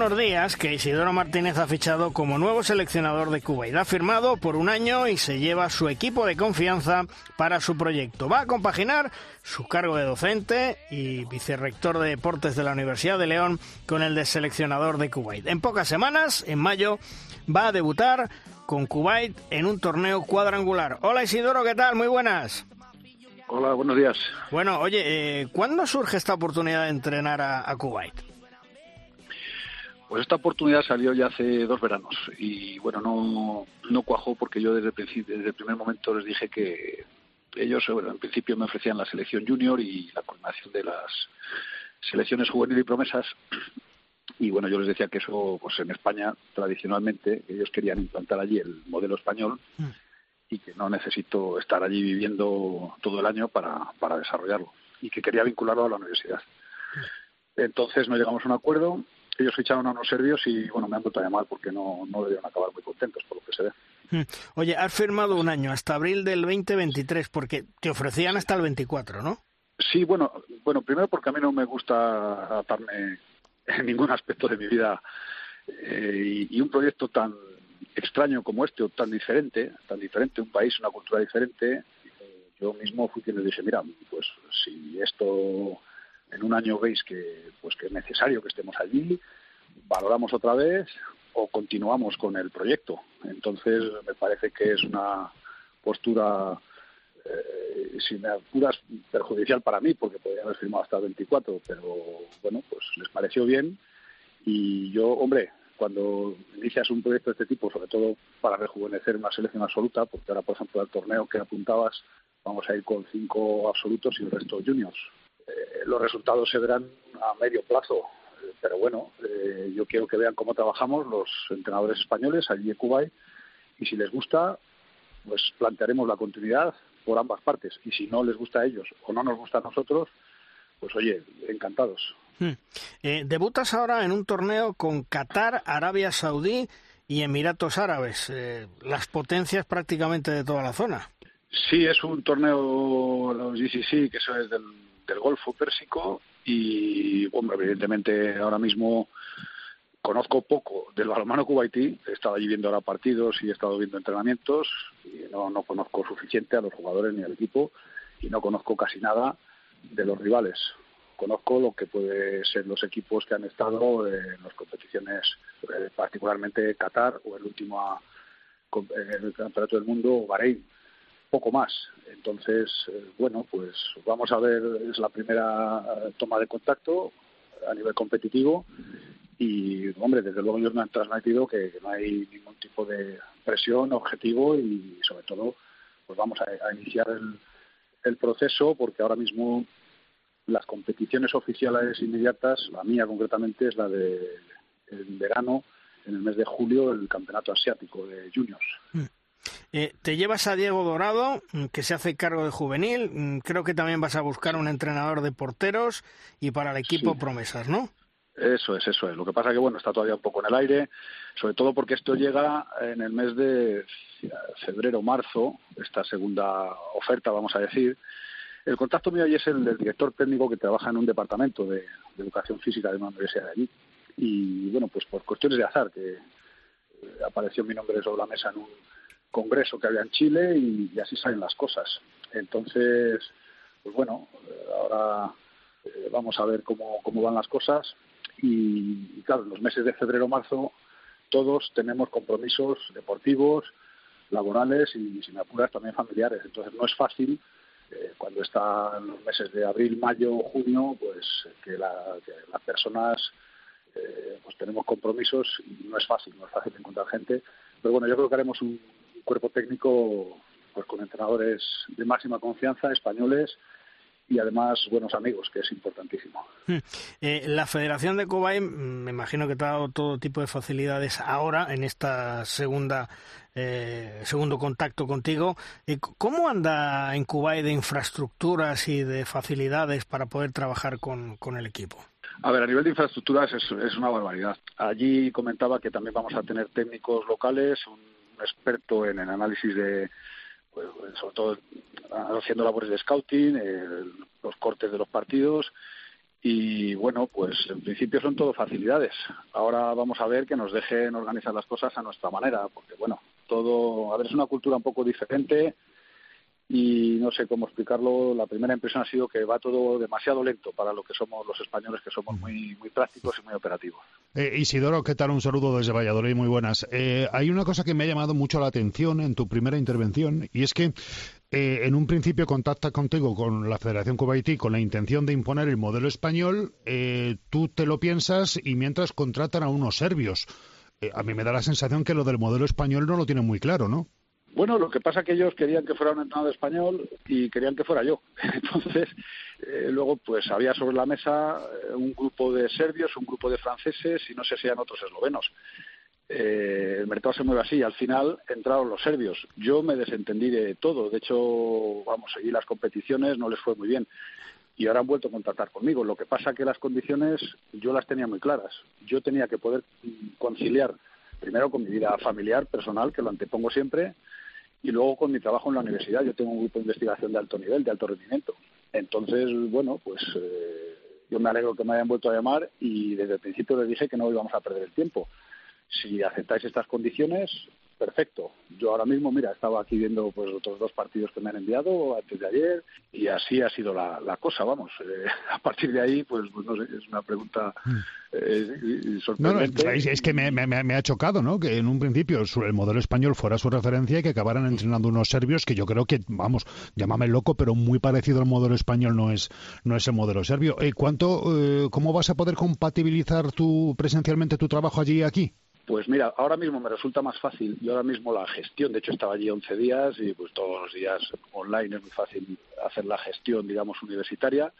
Unos días que Isidoro Martínez ha fichado como nuevo seleccionador de Cuba y ha firmado por un año y se lleva su equipo de confianza para su proyecto. Va a compaginar su cargo de docente y vicerrector de deportes de la Universidad de León con el de seleccionador de Kuwait. En pocas semanas, en mayo, va a debutar con Kuwait en un torneo cuadrangular. Hola Isidoro, ¿qué tal? Muy buenas. Hola, buenos días. Bueno, oye, eh, ¿cuándo surge esta oportunidad de entrenar a, a Kuwait? Pues esta oportunidad salió ya hace dos veranos y bueno, no, no cuajó porque yo desde el, principio, desde el primer momento les dije que ellos, bueno, en principio me ofrecían la selección junior y la coordinación de las selecciones juveniles y promesas y bueno, yo les decía que eso, pues en España tradicionalmente ellos querían implantar allí el modelo español mm. y que no necesito estar allí viviendo todo el año para, para desarrollarlo y que quería vincularlo a la universidad. Mm. Entonces no llegamos a un acuerdo ellos ficharon a unos serbios y bueno, me han vuelto a llamar porque no, no debieron acabar muy contentos por lo que se ve. Hmm. Oye, has firmado un año, hasta abril del 2023, porque te ofrecían hasta el 24, ¿no? Sí, bueno, bueno, primero porque a mí no me gusta atarme en ningún aspecto de mi vida eh, y, un proyecto tan extraño como este o tan diferente, tan diferente, un país, una cultura diferente, eh, yo mismo fui quien le dije, mira, pues si esto en un año veis que pues que es necesario que estemos allí, valoramos otra vez o continuamos con el proyecto. Entonces me parece que es una postura eh, si me apuras perjudicial para mí porque podría haber firmado hasta el 24 pero bueno pues les pareció bien y yo hombre cuando inicias un proyecto de este tipo sobre todo para rejuvenecer una selección absoluta porque ahora por ejemplo el torneo que apuntabas vamos a ir con cinco absolutos y el resto juniors eh, los resultados se verán a medio plazo pero bueno, eh, yo quiero que vean cómo trabajamos los entrenadores españoles allí en Kuwait y si les gusta, pues plantearemos la continuidad por ambas partes y si no les gusta a ellos o no nos gusta a nosotros, pues oye, encantados. Hmm. Eh, debutas ahora en un torneo con Qatar, Arabia Saudí y Emiratos Árabes, eh, las potencias prácticamente de toda la zona. Sí, es un torneo, los GCC, que eso es del, del Golfo Pérsico, y bueno, evidentemente ahora mismo conozco poco del balonmano cubaití, he estado allí viendo ahora partidos y he estado viendo entrenamientos y no, no conozco suficiente a los jugadores ni al equipo y no conozco casi nada de los rivales. Conozco lo que puede ser los equipos que han estado en las competiciones, eh, particularmente Qatar o el último en el Campeonato del Mundo, Bahrein poco más. Entonces, eh, bueno, pues vamos a ver, es la primera eh, toma de contacto a nivel competitivo y, hombre, desde luego ellos me han transmitido que, no hay ningún tipo de presión, objetivo y, sobre todo, pues vamos a, iniciar el, el proceso porque ahora mismo las competiciones oficiales inmediatas, la mía concretamente es la de en verano, en el mes de julio, el Campeonato Asiático de Juniors. Eh, te llevas a Diego Dorado, mm, que se hace cargo de juvenil. Mm, creo que también vas a buscar un entrenador de porteros y para el equipo promesas, ¿no? Eso es, eso es. Lo que pasa que, bueno, está todavía un poco en el aire, sobre todo porque esto llega en el mes de febrero-marzo, esta segunda oferta, vamos a decir. El contacto mío ahí es el del director técnico que trabaja en un departamento de, educación física de una universidad de allí. Y, bueno, pues por cuestiones de azar, que apareció mi nombre sobre la mesa en un congreso que había en Chile y, así salen las cosas. Entonces, pues bueno, eh, ahora eh, vamos a ver cómo, cómo van las cosas y, claro, en los meses de febrero-marzo todos tenemos compromisos deportivos, laborales y, si me apuras, también familiares. Entonces no es fácil eh, cuando están los meses de abril, mayo, junio, pues que, las personas pues tenemos compromisos y no es fácil, no es fácil encontrar gente. Pero bueno, yo creo que haremos un, cuerpo técnico pues con entrenadores de máxima confianza, españoles y además buenos amigos, que es importantísimo. Hmm. Eh, la Federación de Kuwait, mm, me imagino que te ha dado todo tipo de facilidades ahora en esta segunda eh, segundo contacto contigo. Eh, ¿Cómo anda en Kuwait de infraestructuras y de facilidades para poder trabajar con, con el equipo? A ver, a nivel de infraestructuras es, es, una barbaridad. Allí comentaba que también vamos a tener técnicos locales, un experto en el análisis de, pues, sobre todo haciendo labores de scouting, los cortes de los partidos y bueno, pues en principio son todo facilidades. Ahora vamos a ver que nos dejen organizar las cosas a nuestra manera, porque bueno, todo, a ver, es una cultura un poco diferente, y no sé cómo explicarlo. La primera impresión ha sido que va todo demasiado lento para lo que somos los españoles, que somos muy, prácticos y muy operativos. Eh, Isidoro, ¿qué tal? Un saludo desde Valladolid, muy buenas. Eh, hay una cosa que me ha llamado mucho la atención en tu primera intervención y es que eh, en un principio contactas contigo con la Federación Kuwaití con la intención de imponer el modelo español, tú te lo piensas y mientras contratan a unos serbios. a mí me da la sensación que lo del modelo español no lo tienen muy claro, ¿no? Bueno, lo que pasa es que ellos querían que fuera un entrenador español y querían que fuera yo. Entonces, eh, luego pues había sobre la mesa eh, un grupo de serbios, un grupo de franceses y no sé si eran otros eslovenos. Eh, el mercado se mueve así. Al final entraron los serbios. Yo me desentendí de todo. De hecho, vamos, seguí las competiciones, no les fue muy bien. Y ahora han vuelto a contactar conmigo. Lo que pasa que las condiciones yo las tenía muy claras. Yo tenía que poder conciliar primero con mi vida familiar, personal, que lo antepongo siempre, y luego con mi trabajo en la universidad. Yo tengo un grupo de investigación de alto nivel, de alto rendimiento. Entonces, bueno, pues eh, yo me alegro que me hayan vuelto a llamar y desde el principio les dije que no íbamos a perder el tiempo. Si aceptáis estas condiciones, perfecto. Yo ahora mismo, mira, estaba aquí viendo pues otros dos partidos que me han enviado antes de ayer y así ha sido la, cosa, vamos. Eh, a partir de ahí, pues, pues, no sé, es una pregunta eh, sorprendente. No, es, que me, me, ha chocado, ¿no? Que en un principio el modelo español fuera su referencia y que acabaran entrenando unos serbios que yo creo que, vamos, llámame loco, pero muy parecido al modelo español no es no es el modelo serbio. Eh, ¿Cuánto, cómo vas a poder compatibilizar tu presencialmente tu trabajo allí y aquí? Pues mira, ahora mismo me resulta más fácil. Yo ahora mismo la gestión, de hecho estaba allí 11 días y pues todos los días online es muy fácil hacer la gestión, digamos, universitaria.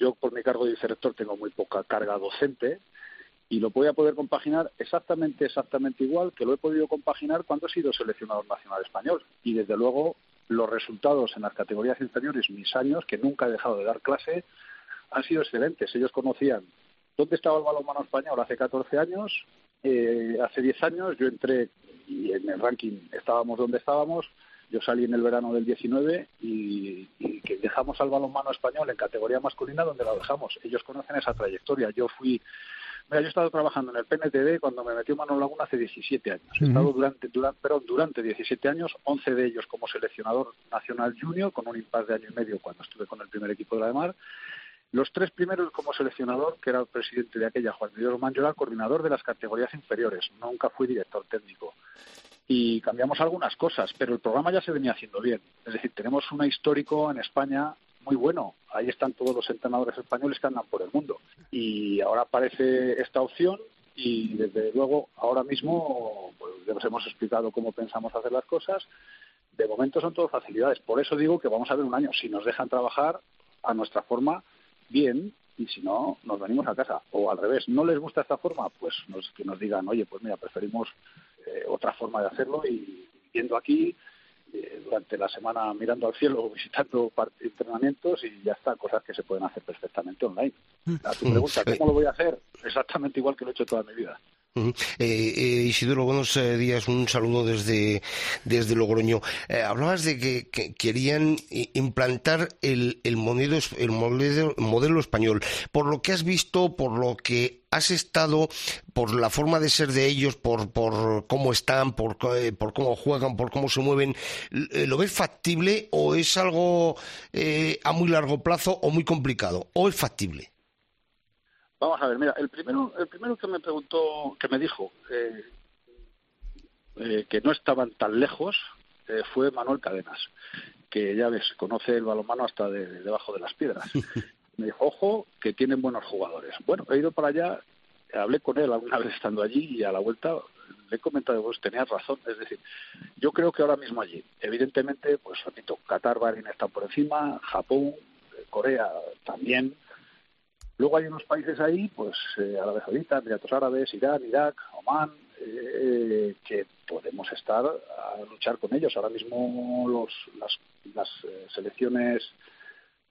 Yo por mi cargo de director tengo muy poca carga docente y lo voy a poder compaginar exactamente, exactamente igual que lo he podido compaginar cuando he sido seleccionador nacional español. Y desde luego los resultados en las categorías inferiores, mis años, que nunca he dejado de dar clase, han sido excelentes. Ellos conocían dónde estaba el balonmano español hace 14 años, eh, hace 10 años yo entré y en el ranking estábamos donde estábamos. Yo salí en el verano del 19 y, que dejamos al balonmano español en categoría masculina donde lo dejamos. Ellos conocen esa trayectoria. Yo fui Mira, yo he estado trabajando en el PNTD cuando me metió Manuel Laguna hace 17 años. He estado durante, durante, pero durante 17 años, 11 de ellos como seleccionador nacional junior, con un impasse de año y medio cuando estuve con el primer equipo de la de Mar, los tres primeros como seleccionador, que era el presidente de aquella, Juan Miguel Román, yo era coordinador de las categorías inferiores, nunca fui director técnico. Y cambiamos algunas cosas, pero el programa ya se venía haciendo bien. Es decir, tenemos un histórico en España muy bueno. Ahí están todos los entrenadores españoles que andan por el mundo. Y ahora aparece esta opción y desde luego ahora mismo pues, les hemos explicado cómo pensamos hacer las cosas. De momento son todo facilidades. Por eso digo que vamos a ver un año. Si nos dejan trabajar a nuestra forma, bien, y si no, nos venimos a casa. O al revés, ¿no les gusta esta forma? Pues que nos digan, oye, pues mira, preferimos eh, otra forma de hacerlo y viendo aquí eh, durante la semana mirando al cielo, visitando entrenamientos y ya está, cosas que se pueden hacer perfectamente online. Mm. A tu pregunta, ¿cómo lo voy a hacer? Exactamente igual que lo he hecho toda mi vida. Eh, eh, Isidoro, buenos eh, días, un saludo desde, desde Logroño. Eh, hablabas de que, querían implantar el, el, modelo, el modelo, español. Por lo que has visto, por lo que has estado, por la forma de ser de ellos, por, por cómo están, por, por cómo juegan, por cómo se mueven, ¿lo ves factible o es algo a muy largo plazo o muy complicado? ¿O es factible? Vamos a ver, mira, el primero, el primero que me preguntó, que me dijo eh, eh, que no estaban tan lejos eh, fue Manuel Cadenas, que ya ves, conoce el balonmano hasta debajo de las piedras. Me dijo, ojo, que tienen buenos jugadores. Bueno, he ido para allá, hablé con él alguna vez estando allí y a la vuelta le he comentado, vos tenías razón. Es decir, yo creo que ahora mismo allí, evidentemente, pues repito, Qatar, Bahrein están por encima, Japón, Corea también, Luego hay unos países ahí, pues eh, Arabia Saudita, Emiratos Árabes, Irán, Irak, Oman, eh, que podemos estar a luchar con ellos. Ahora mismo los, las, las eh, selecciones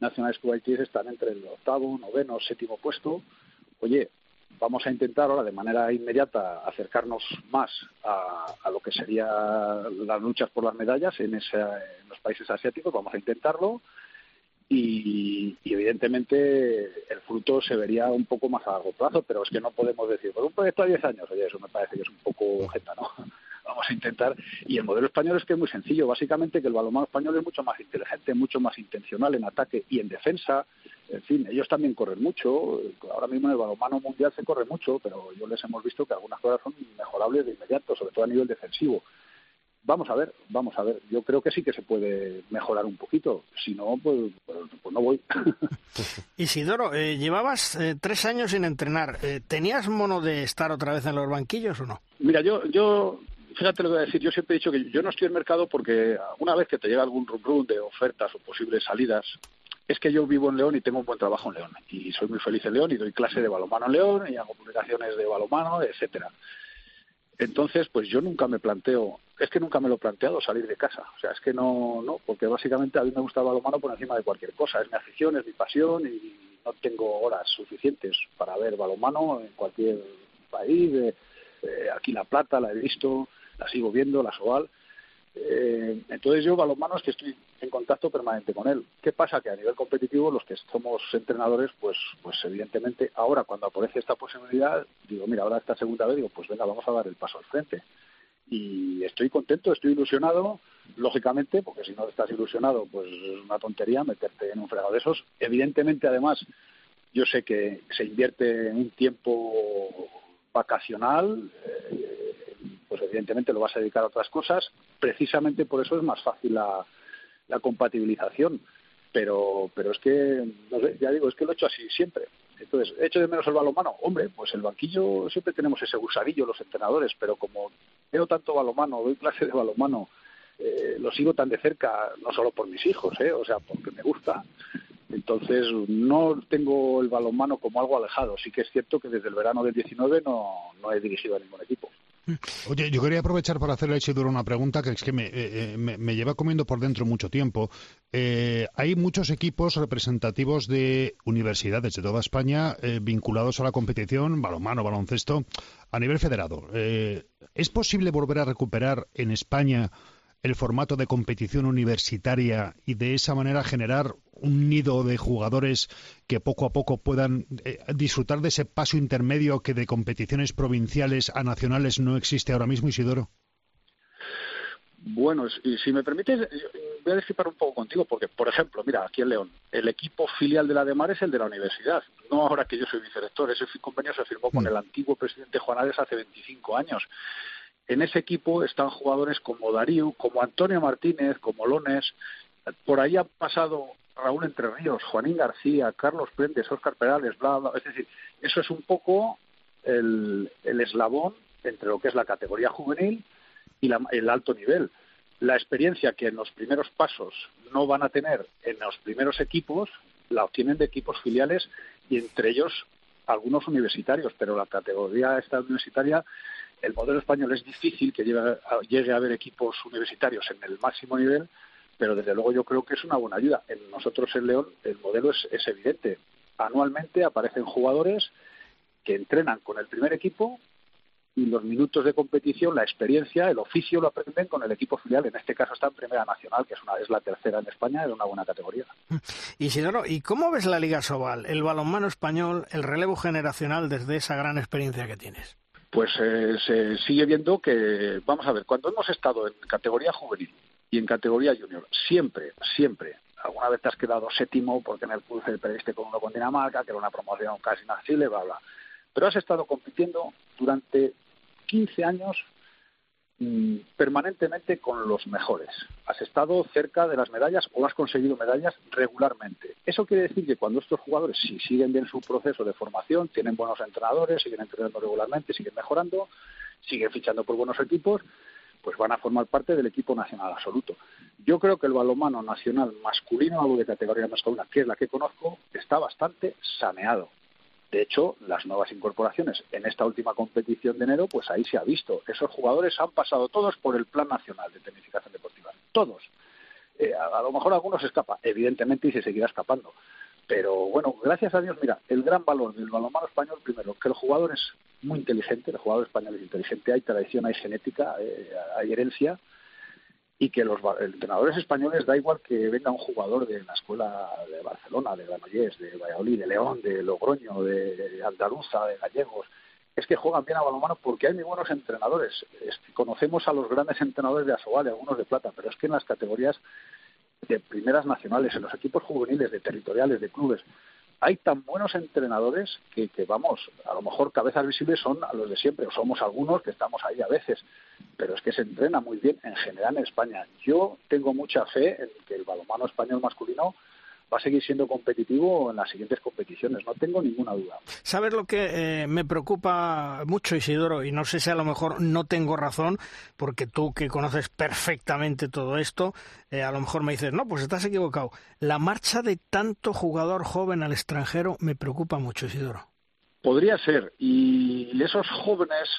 nacionales kuwaitíes están entre el octavo, noveno, séptimo puesto. Oye, vamos a intentar ahora de manera inmediata acercarnos más a, a lo que serían las luchas por las medallas en, ese, en los países asiáticos. Vamos a intentarlo y, evidentemente el fruto se vería un poco más a largo plazo, pero es que no podemos decir, por un proyecto a 10 años, oye, eso me parece que es un poco jeta, ¿no? Vamos a intentar. Y el modelo español es que es muy sencillo, básicamente que el balonmano español es mucho más inteligente, mucho más intencional en ataque y en defensa. En fin, ellos también corren mucho. Ahora mismo en el balonmano mundial se corre mucho, pero yo les hemos visto que algunas cosas son mejorables de inmediato, sobre todo a nivel defensivo. Vamos a ver, vamos a ver. Yo creo que sí que se puede mejorar un poquito. Si no, pues, pues, pues no voy. Isidoro, eh, llevabas eh, tres años sin entrenar. Eh, ¿Tenías mono de estar otra vez en los banquillos o no? Mira, yo, yo, fíjate lo que voy a decir. Yo siempre he dicho que yo no estoy en mercado porque una vez que te llega algún rum, rum de ofertas o posibles salidas, es que yo vivo en León y tengo un buen trabajo en León. Y soy muy feliz en León y doy clase de balomano en León y hago publicaciones de balomano, etcétera. Entonces, pues yo nunca me planteo, es que nunca me lo he planteado salir de casa. O sea, es que no, no, porque básicamente a mí me gusta el balonmano por encima de cualquier cosa. Es mi afición, es mi pasión y no tengo horas suficientes para ver balonmano en cualquier país. eh, aquí La Plata, la he visto, la sigo viendo, la Soval. Eh, entonces yo balonmano es que estoy en contacto permanente con él. ¿Qué pasa? Que a nivel competitivo los que somos entrenadores, pues, pues evidentemente ahora cuando aparece esta posibilidad, digo, mira, ahora esta segunda vez digo, pues venga, vamos a dar el paso al frente. Y estoy contento, estoy ilusionado, lógicamente, porque si no estás ilusionado, pues es una tontería meterte en un fregado de esos. Evidentemente, además, yo sé que se invierte en un tiempo vacacional, eh, pues evidentemente lo vas a dedicar a otras cosas. Precisamente por eso es más fácil la, la compatibilización. Pero, pero es que, ya digo, es que lo he hecho así siempre. Entonces, ¿he hecho de menos el balonmano? Hombre, pues el banquillo siempre tenemos ese gusadillo los entrenadores, pero como veo tanto balonmano, doy clase de balonmano, eh, lo sigo tan de cerca, no solo por mis hijos, ¿eh? o sea, porque me gusta. Entonces, no tengo el balonmano como algo alejado. Sí que es cierto que desde el verano del 19 no, no he dirigido a ningún equipo. Oye, yo quería aprovechar para hacerle a Isidoro una pregunta que es que me, eh, me, lleva comiendo por dentro mucho tiempo. Eh, hay muchos equipos representativos de universidades de toda España eh, vinculados a la competición, balonmano, baloncesto, a nivel federado. ¿Es posible volver a recuperar en España el formato de competición universitaria y de esa manera generar un nido de jugadores que poco a poco puedan eh, disfrutar de ese paso intermedio que de competiciones provinciales a nacionales no existe ahora mismo, Isidoro? Bueno, y si me permites, voy a discrepar un poco contigo, porque, por ejemplo, mira, aquí en León, el equipo filial de la de Mar es el de la universidad, no ahora que yo soy vicerrector. Ese convenio se firmó con mm. el antiguo presidente Juanales hace 25 años. En ese equipo están jugadores como Darío, como Antonio Martínez, como Lones. Por ahí ha pasado Raúl Entre Ríos, Juanín García, Carlos Prendes, Óscar Perales, bla, bla. Es decir, eso es un poco el, eslabón entre lo que es la categoría juvenil y el alto nivel. La experiencia que en los primeros pasos no van a tener en los primeros equipos, la obtienen de equipos filiales y entre ellos algunos universitarios, pero la categoría esta universitaria, el modelo español es difícil que llegue a haber equipos universitarios en el máximo nivel pero desde luego yo creo que es una buena ayuda. En nosotros en León el modelo es, evidente. Anualmente aparecen jugadores que entrenan con el primer equipo y los minutos de competición, la experiencia, el oficio lo aprenden con el equipo filial. En este caso está en Primera Nacional, que es, una, la tercera en España, de una buena categoría. Isidoro, ¿y cómo ves la Liga Sobal, el balonmano español, el relevo generacional desde esa gran experiencia que tienes? Pues eh, se sigue viendo que, vamos a ver, cuando hemos estado en categoría juvenil y en categoría junior. Siempre, siempre. Alguna vez te has quedado séptimo por tener cruce perdiste con uno con Dinamarca, que era una promoción casi inaccesible, bla, bla. Pero has estado compitiendo durante 15 años permanentemente con los mejores. Has estado cerca de las medallas o has conseguido medallas regularmente. Eso quiere decir que cuando estos jugadores, si siguen bien su proceso de formación, tienen buenos entrenadores, siguen entrenando regularmente, siguen mejorando, siguen fichando por buenos equipos, pues van a formar parte del equipo nacional absoluto. Yo creo que el balonmano nacional masculino, algo de categoría masculina, que es la que conozco, está bastante saneado. De hecho, las nuevas incorporaciones en esta última competición de enero, pues ahí se ha visto. Esos jugadores han pasado todos por el Plan Nacional de Tecnificación Deportiva. Todos. Eh, a, lo mejor algunos escapa, evidentemente, y se seguirá escapando. Pero bueno, gracias a Dios, mira, el gran valor del balonmano español, primero, que el jugador es muy inteligente, el jugador español es inteligente, hay tradición, hay genética, eh, hay herencia, y que los entrenadores españoles da igual que venga un jugador de la escuela de Barcelona, de Granollers, de Valladolid, de León, de Logroño, de Andaluza, de Gallegos, es que juegan bien a balonmano porque hay muy buenos entrenadores. conocemos a los grandes entrenadores de Asobal y algunos de Plata, pero es que en las categorías de primeras nacionales, en los equipos juveniles, de territoriales, de clubes, hay tan buenos entrenadores que, que, vamos, a lo mejor cabezas visibles son a los de siempre, o somos algunos que estamos ahí a veces, pero es que se entrena muy bien en general en España. Yo tengo mucha fe en que el balonmano español masculino va a seguir siendo competitivo en las siguientes competiciones, no tengo ninguna duda. ¿Sabes lo que eh, me preocupa mucho, Isidoro? Y no sé si a lo mejor no tengo razón, porque tú que conoces perfectamente todo esto, eh, a lo mejor me dices, no, pues estás equivocado. La marcha de tanto jugador joven al extranjero me preocupa mucho, Isidoro. Podría ser, y esos jóvenes,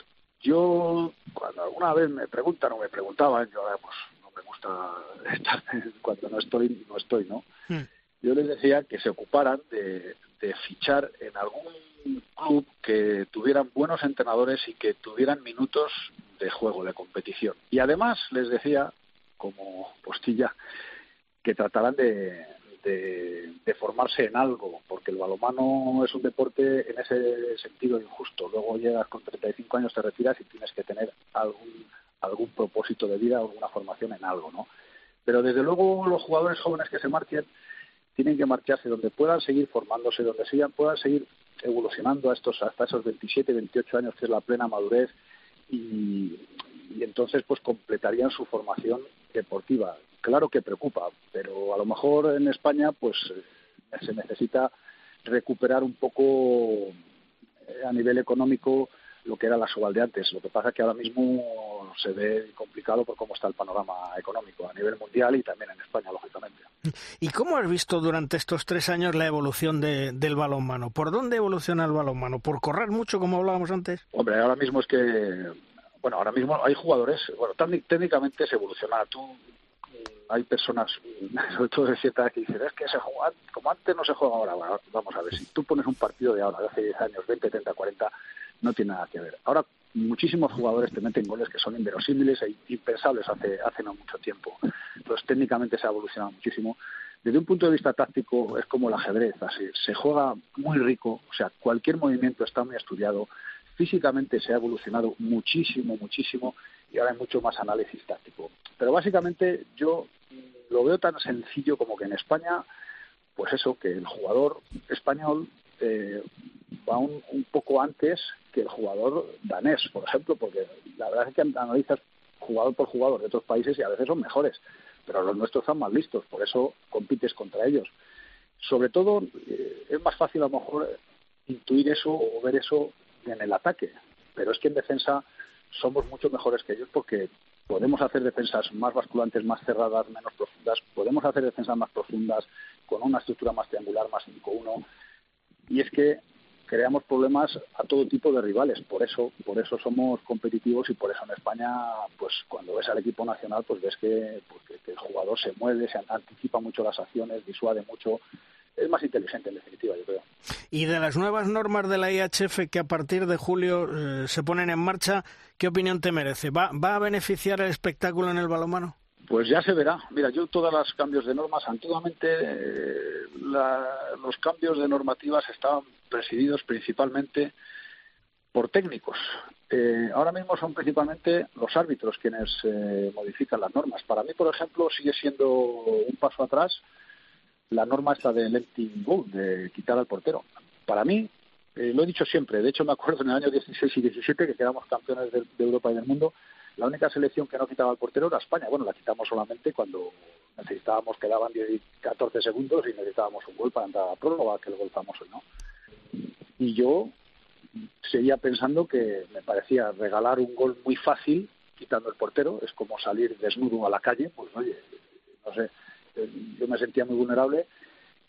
yo cuando alguna vez me preguntan o me preguntaban, yo ahora pues no me gusta estar cuando no estoy, no estoy, ¿no? Hmm yo les decía que se ocuparan de, fichar en algún club que tuvieran buenos entrenadores y que tuvieran minutos de juego, de competición. Y además les decía, como postilla, que trataran de, formarse en algo, porque el balomano es un deporte en ese sentido injusto. Luego llegas con 35 años, te retiras y tienes que tener algún, algún propósito de vida, alguna formación en algo, ¿no? Pero desde luego los jugadores jóvenes que se marchen tienen que marcharse donde puedan seguir formándose, donde sigan, puedan seguir evolucionando a estos, hasta esos 27, 28 años, que es la plena madurez, y, y entonces pues completarían su formación deportiva. Claro que preocupa, pero a lo mejor en España pues eh, se necesita recuperar un poco eh, a nivel económico lo que era la Sobal de antes. Lo que pasa es que ahora mismo se ve complicado por cómo está el panorama económico a nivel mundial y también en España, lógicamente. ¿Y cómo has visto durante estos tres años la evolución de, del balonmano? ¿Por dónde evoluciona el balonmano? ¿Por correr mucho, como hablábamos antes? Hombre, ahora mismo es que, bueno, ahora mismo hay jugadores, bueno, técnicamente se evoluciona. Tú hay personas, sobre todo de cierta edad, que dicen, es que se juega, como antes no se juega ahora. vamos a ver, si tú pones un partido de ahora, de hace 10 años, 20, 30, 40, no tiene nada que ver. Ahora muchísimos jugadores te meten goles que son inverosímiles e impensables hace, hace no mucho tiempo. Entonces técnicamente se ha evolucionado muchísimo. Desde un punto de vista táctico es como el ajedrez, así, se juega muy rico, o sea, cualquier movimiento está muy estudiado, físicamente se ha evolucionado muchísimo, muchísimo y ahora hay mucho más análisis táctico. Pero básicamente yo lo veo tan sencillo como que en España, pues eso, que el jugador español eh, va un, poco antes que el jugador danés, por ejemplo, porque la verdad es que analizas jugador por jugador de otros países y a veces son mejores, pero los nuestros están más listos, por eso compites contra ellos. Sobre todo, eh, es más fácil a lo mejor intuir eso o ver eso en el ataque, pero es que en defensa somos mucho mejores que ellos porque podemos hacer defensas más basculantes, más cerradas, menos profundas, podemos hacer defensas más profundas con una estructura más triangular, más 5-1, y es que creamos problemas a todo tipo de rivales, por eso, por eso somos competitivos y por eso en España, pues cuando ves al equipo nacional, pues ves que, pues, el jugador se mueve, se anticipa mucho las acciones, disuade mucho, es más inteligente en definitiva, yo creo. Y de las nuevas normas de la IHF que a partir de julio eh, se ponen en marcha, ¿qué opinión te merece? ¿Va, ¿Va a beneficiar el espectáculo en el balonmano? Pues ya se verá. Mira, yo todos los cambios de normas, antiguamente eh, los cambios de normativas estaban presididos principalmente por técnicos. Eh, ahora mismo son principalmente los árbitros quienes eh, modifican las normas. Para mí, por ejemplo, sigue siendo un paso atrás la norma esta de letting goal, de quitar al portero. Para mí, lo he dicho siempre, de hecho me acuerdo en el año 16 y 17 que quedamos campeones de Europa y del mundo, la única selección que no quitaba el portero era España. Bueno, la quitamos solamente cuando necesitábamos, quedaban 10, 14 segundos y necesitábamos un gol para entrar a la prórroga, que el gol famoso, ¿no? Y yo seguía pensando que me parecía regalar un gol muy fácil quitando el portero, es como salir desnudo a la calle, pues oye, no sé, yo me sentía muy vulnerable.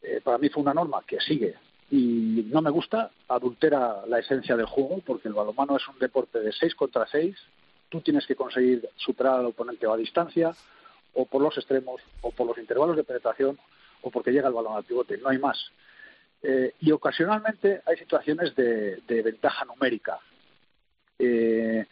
Eh, para mí fue una norma que sigue y no me gusta, adultera la esencia del juego, porque el balonmano es un deporte de 6 contra 6, tú tienes que conseguir superar al oponente a distancia, o por los extremos, o por los intervalos de penetración, o porque llega el balón al pivote, no hay más. Eh, y ocasionalmente hay situaciones de, ventaja numérica. Eh,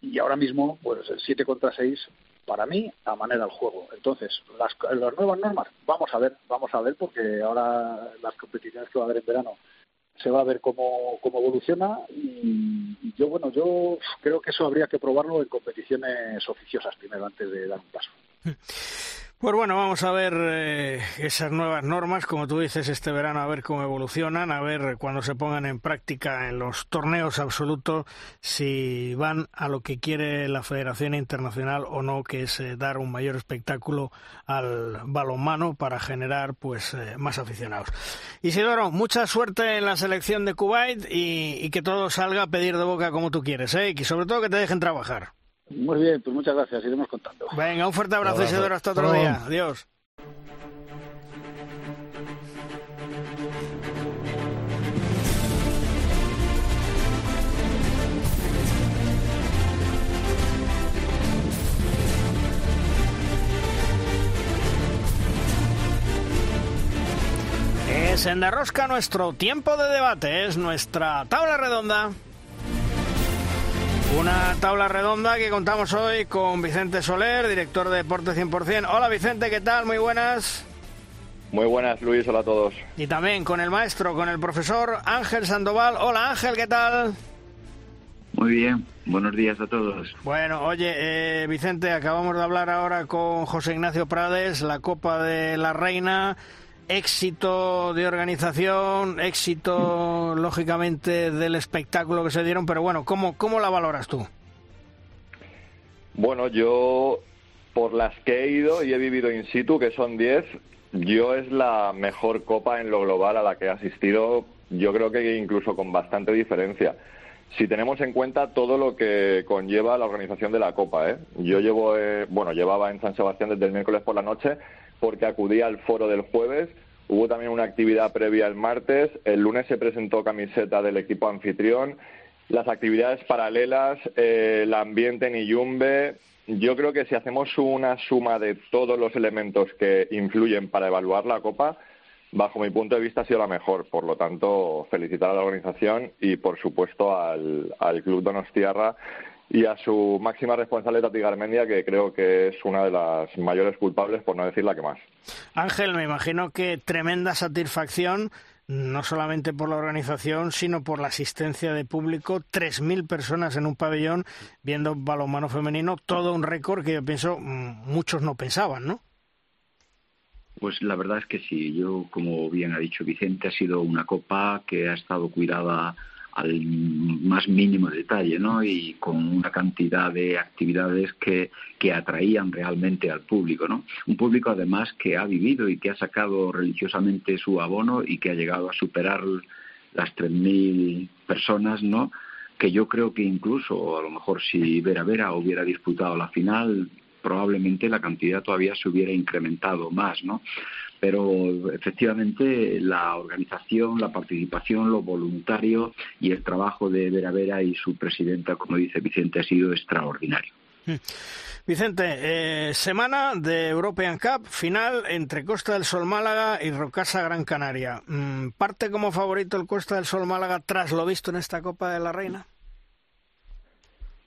y ahora mismo, pues el 7 contra 6, para mí, a manera del juego. Entonces, las, las nuevas normas, vamos a ver, vamos a ver, porque ahora las competiciones que va a haber en verano se va a ver cómo, cómo evoluciona y, yo bueno yo creo que eso habría que probarlo en competiciones oficiosas primero antes de dar un paso. Pues bueno, vamos a ver eh, esas nuevas normas, como tú dices, este verano, a ver cómo evolucionan, a ver cuando se pongan en práctica en los torneos absolutos, si van a lo que quiere la Federación Internacional o no, que es eh, dar un mayor espectáculo al balonmano para generar pues eh, más aficionados. Isidoro, mucha suerte en la selección de Kuwait y, y, que todo salga a pedir de boca como tú quieres, ¿eh? y sobre todo que te dejen trabajar. Muy bien, pues muchas gracias, iremos contando. Venga, un fuerte abrazo, Isidoro, hasta otro día. Adiós. Senderrosca nuestro tiempo de debate, es nuestra tabla redonda. Una tabla redonda que contamos hoy con Vicente Soler, director de Deporte 100%. Hola Vicente, ¿qué tal? Muy buenas. Muy buenas, Luis. Hola a todos. Y también con el maestro, con el profesor Ángel Sandoval. Hola Ángel, ¿qué tal? Muy bien, buenos días a todos. Bueno, oye, eh, Vicente, acabamos de hablar ahora con José Ignacio Prades, la Copa de la Reina éxito de organización, éxito, lógicamente, del espectáculo que se dieron, pero bueno, ¿cómo, cómo la valoras tú? Bueno, yo, por las que he ido y he vivido in situ, que son 10, yo es la mejor copa en lo global a la que he asistido, yo creo que incluso con bastante diferencia. Si tenemos en cuenta todo lo que conlleva la organización de la copa, ¿eh? Yo llevo, eh, bueno, llevaba en San Sebastián desde el miércoles por la noche porque acudí al foro del jueves. Hubo también una actividad previa el martes. El lunes se presentó camiseta del equipo anfitrión. Las actividades paralelas, eh, el ambiente en Iyumbe. Yo creo que si hacemos una suma de todos los elementos que influyen para evaluar la Copa, bajo mi punto de vista ha sido la mejor. Por lo tanto, felicitar a la organización y, por supuesto, al, al Club Donostiarra y a su máxima responsable Tati Garmendia, que creo que es una de las mayores culpables, por no decir la que más. Ángel, me imagino que tremenda satisfacción, no solamente por la organización, sino por la asistencia de público, 3.000 personas en un pabellón viendo balonmano femenino, todo un récord que yo pienso mm, muchos no pensaban, ¿no? Pues la verdad es que sí, yo, como bien ha dicho Vicente, ha sido una copa que ha estado cuidada al más mínimo detalle, ¿no? Y con una cantidad de actividades que, que atraían realmente al público, ¿no? Un público además que ha vivido y que ha sacado religiosamente su abono y que ha llegado a superar las 3.000 personas, ¿no? Que yo creo que incluso, a lo mejor si Vera Vera hubiera disputado la final, probablemente la cantidad todavía se hubiera incrementado más, ¿no? Pero efectivamente la organización, la participación, lo voluntario y el trabajo de Vera Vera y su presidenta, como dice Vicente, ha sido extraordinario. Hmm. Vicente, eh, semana de European Cup, final entre Costa del Sol Málaga y Rocasa Gran Canaria. Mm, ¿Parte como favorito el Costa del Sol Málaga tras lo visto en esta Copa de la Reina?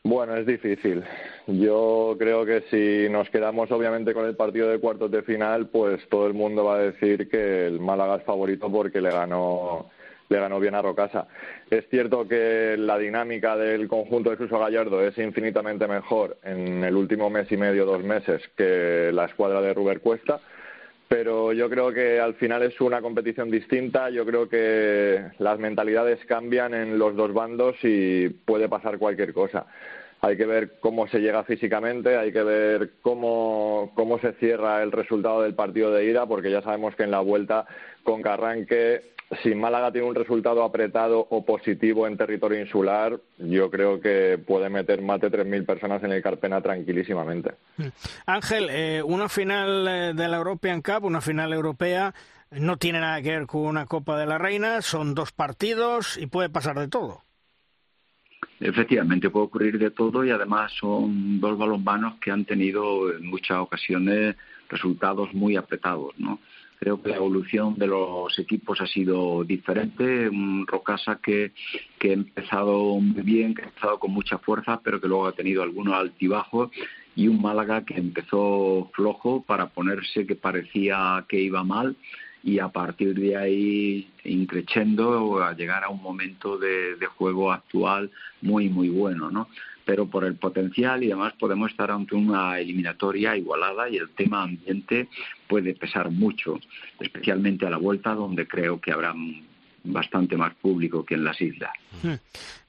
Bueno, es difícil. Yo creo que si nos quedamos obviamente con el partido de cuartos de final, pues todo el mundo va a decir que el Málaga es favorito porque le ganó le ganó bien a Rocasa. Es cierto que la dinámica del conjunto de Suso Gallardo es infinitamente mejor en el último mes y medio, dos meses, que la escuadra de Ruber Cuesta, pero yo creo que al final es una competición distinta. Yo creo que las mentalidades cambian en los dos bandos y puede pasar cualquier cosa. Hay que ver cómo se llega físicamente, hay que ver cómo, cómo se cierra el resultado del partido de ida, porque ya sabemos que en la vuelta con Carranque si Málaga tiene un resultado apretado o positivo en territorio insular, yo creo que puede meter más de 3.000 personas en el Carpena tranquilísimamente. Mm. Ángel, eh, una final eh, de la European Cup, una final europea, no tiene nada que ver con una Copa de la Reina, son dos partidos y puede pasar de todo. Efectivamente, puede ocurrir de todo y además son dos balonmanos que han tenido en muchas ocasiones resultados muy apretados, ¿no? Creo que la evolución de los equipos ha sido diferente. Un Rocasa que, que ha empezado muy bien, que ha empezado con mucha fuerza, pero que luego ha tenido algunos altibajos. Y un Málaga que empezó flojo para ponerse que parecía que iba mal y a partir de ahí increciendo a llegar a un momento de, de, juego actual muy muy bueno, ¿no? Pero por el potencial y además podemos estar ante una eliminatoria igualada y el tema ambiente puede pesar mucho, especialmente a la vuelta donde creo que habrá bastante más público que en las islas. Hmm.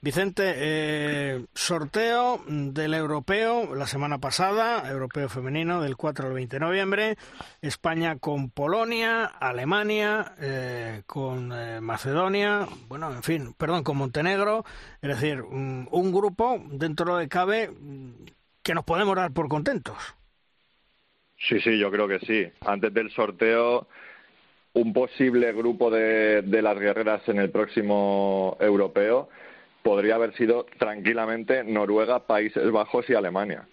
Vicente, eh, sorteo del europeo la semana pasada, europeo femenino del 4 al 20 de noviembre, España con Polonia, Alemania, eh, con eh, Macedonia, bueno, en fin, perdón, con Montenegro, es decir, un, un grupo dentro de cabe que nos podemos dar por contentos. Sí, sí, yo creo que sí. Antes del sorteo un posible grupo de, de, las guerreras en el próximo europeo podría haber sido tranquilamente Noruega, Países Bajos y Alemania.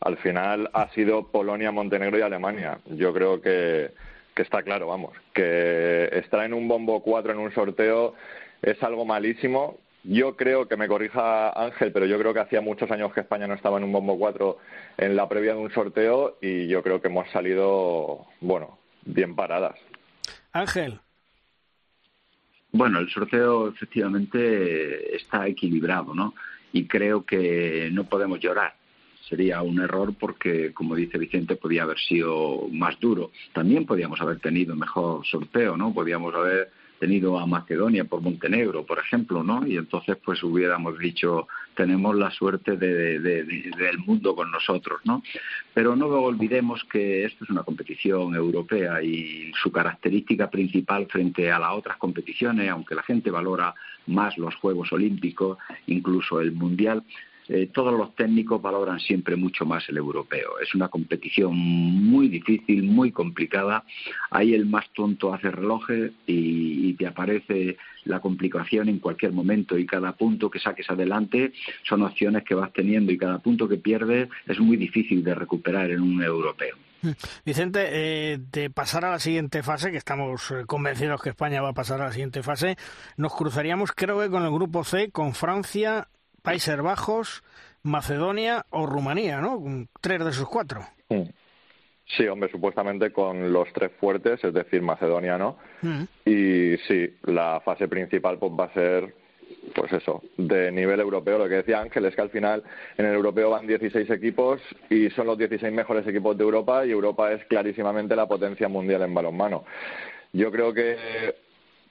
Al final ha sido Polonia, Montenegro y Alemania. Yo creo que que está claro, vamos, que estar en un bombo 4 en un sorteo es algo malísimo. Yo creo que me corrija Ángel, pero yo creo que hacía muchos años que España no estaba en un bombo 4 en la previa de un sorteo y yo creo que hemos salido, bueno, bien paradas. Ángel. Bueno, el sorteo efectivamente está equilibrado, ¿no? Y creo que no podemos llorar sería un error porque, como dice Vicente, podía haber sido más duro. También podíamos haber tenido mejor sorteo, ¿no? Podíamos haber tenido a Macedonia por Montenegro, por ejemplo, ¿no? Y entonces, pues hubiéramos dicho, tenemos la suerte del mundo con nosotros, ¿no? Pero no olvidemos que esto es una competición europea y su característica principal frente a las otras competiciones, aunque la gente valora más los Juegos Olímpicos, incluso el Mundial, eh, todos los técnicos valoran siempre mucho más el europeo. Es una competición muy difícil, muy complicada. Ahí el más tonto hace relojes y, te aparece la complicación en cualquier momento y cada punto que saques adelante son opciones que vas teniendo y cada punto que pierdes es muy difícil de recuperar en un europeo. Mm. Vicente, eh, de pasar a la siguiente fase, que estamos eh, convencidos que España va a pasar a la siguiente fase, nos cruzaríamos creo que con el grupo C, con Francia, Países Bajos, Macedonia o Rumanía, ¿no? Tres de esos cuatro. Mm. Sí, hombre, supuestamente con los tres fuertes, es decir, Macedonia, ¿no? Mm. Y sí, la fase principal pues va a ser, pues eso, de nivel europeo. Lo que decía Ángel es que al final en el europeo van 16 equipos y son los 16 mejores equipos de Europa y Europa es clarísimamente la potencia mundial en balonmano. Yo creo que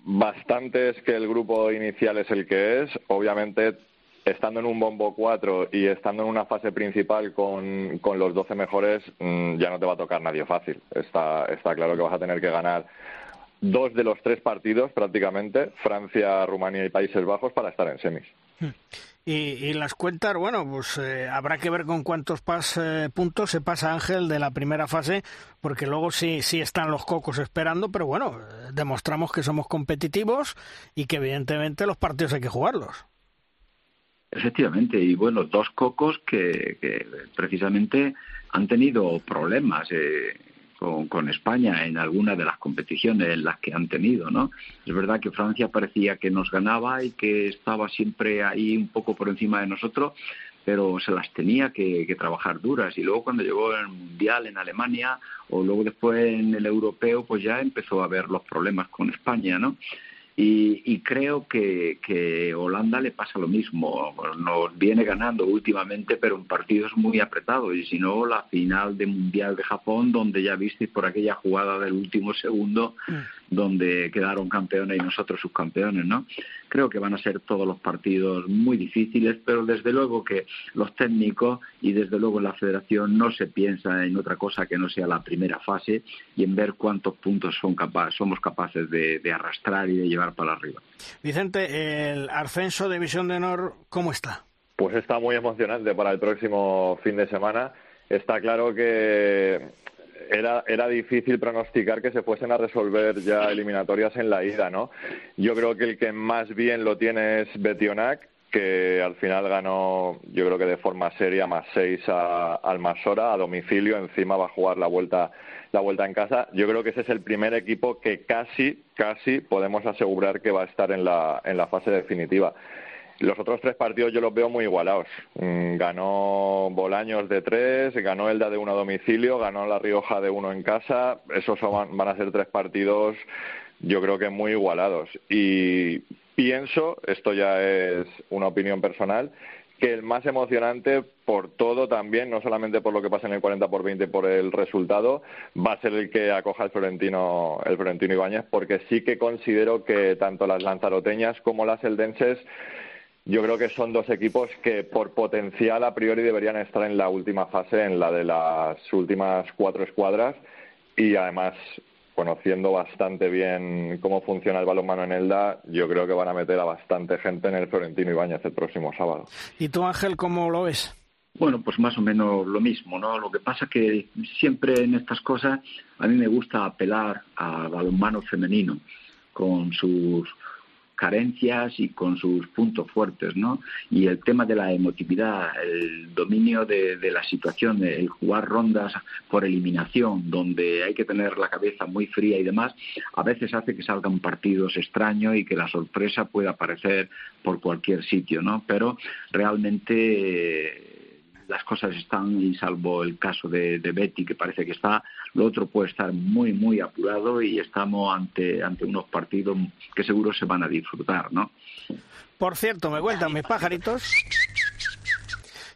bastante es que el grupo inicial es el que es. Obviamente estando en un bombo 4 y estando en una fase principal con, con los 12 mejores, mm, ya no te va a tocar nadie fácil. Está, está claro que vas a tener que ganar dos de los tres partidos prácticamente, Francia, Rumanía y Países Bajos, para estar en semis. Hmm. Y, las cuentas, bueno, pues eh, habrá que ver con cuántos pas, eh, puntos se pasa Ángel de la primera fase, porque luego sí, sí están los cocos esperando, pero bueno, eh, demostramos que somos competitivos y que evidentemente los partidos hay que jugarlos. Efectivamente, y bueno, dos cocos que, precisamente han tenido problemas eh, con, España en alguna de las competiciones en las que han tenido, ¿no? Es verdad que Francia parecía que nos ganaba y que estaba siempre ahí un poco por encima de nosotros, pero se las tenía que, que, trabajar duras. Y luego cuando llegó el Mundial en Alemania o luego después en el Europeo, pues ya empezó a ver los problemas con España, ¿no? Y, creo que, que, Holanda le pasa lo mismo. Nos viene ganando últimamente, pero en partidos muy apretados. Y si no, la final de Mundial de Japón, donde ya visteis por aquella jugada del último segundo, mm donde quedaron campeones y nosotros subcampeones, ¿no? Creo que van a ser todos los partidos muy difíciles, pero desde luego que los técnicos y desde luego en la federación no se piensa en otra cosa que no sea la primera fase y en ver cuántos puntos son somos capaces de, de arrastrar y de llevar para arriba. Vicente, el ascenso de Visión de Honor, ¿cómo está? Pues está muy emocionante para el próximo fin de semana. Está claro que era, era difícil pronosticar que se fuesen a resolver ya eliminatorias en la ida, ¿no? Yo creo que el que más bien lo tiene es Betionac, que al final ganó, yo creo que de forma seria, más seis a, al Masora, a domicilio, encima va a jugar la vuelta, la vuelta en casa. Yo creo que ese es el primer equipo que casi, casi podemos asegurar que va a estar en la, en la fase definitiva. Los otros tres partidos yo los veo muy igualados. Mm, ganó Bolaños de tres, ganó Elda de uno a domicilio, ganó La Rioja de uno en casa. Esos van a ser tres partidos yo creo que muy igualados. Y pienso, esto ya es una opinión personal, que el más emocionante por todo también, no solamente por lo que pasa en el 40 por 20 por el resultado, va a ser el que acoja el Florentino, el Florentino Ibáñez, porque sí que considero que tanto las lanzaroteñas como las eldenses yo creo que son dos equipos que por potencial a priori deberían estar en la última fase, en la de las últimas cuatro escuadras y además conociendo bastante bien cómo funciona el balonmano en Elda, yo creo que van a meter a bastante gente en el Florentino Ibáñez el próximo sábado. ¿Y tú, Ángel, cómo lo ves? Bueno, pues más o menos lo mismo, ¿no? Lo que pasa que siempre en estas cosas a mí me gusta apelar al balonmano femenino con sus carencias y con sus puntos fuertes, ¿no? Y el tema de la emotividad, el dominio de, de la situación, el jugar rondas por eliminación, donde hay que tener la cabeza muy fría y demás, a veces hace que salgan partidos extraños y que la sorpresa pueda aparecer por cualquier sitio, ¿no? Pero realmente las cosas están, y salvo el caso de, Betty, que parece que está, lo otro puede estar muy, muy apurado y estamos ante, ante unos partidos que seguro se van a disfrutar, ¿no? Por cierto, me cuentan mis pajaritos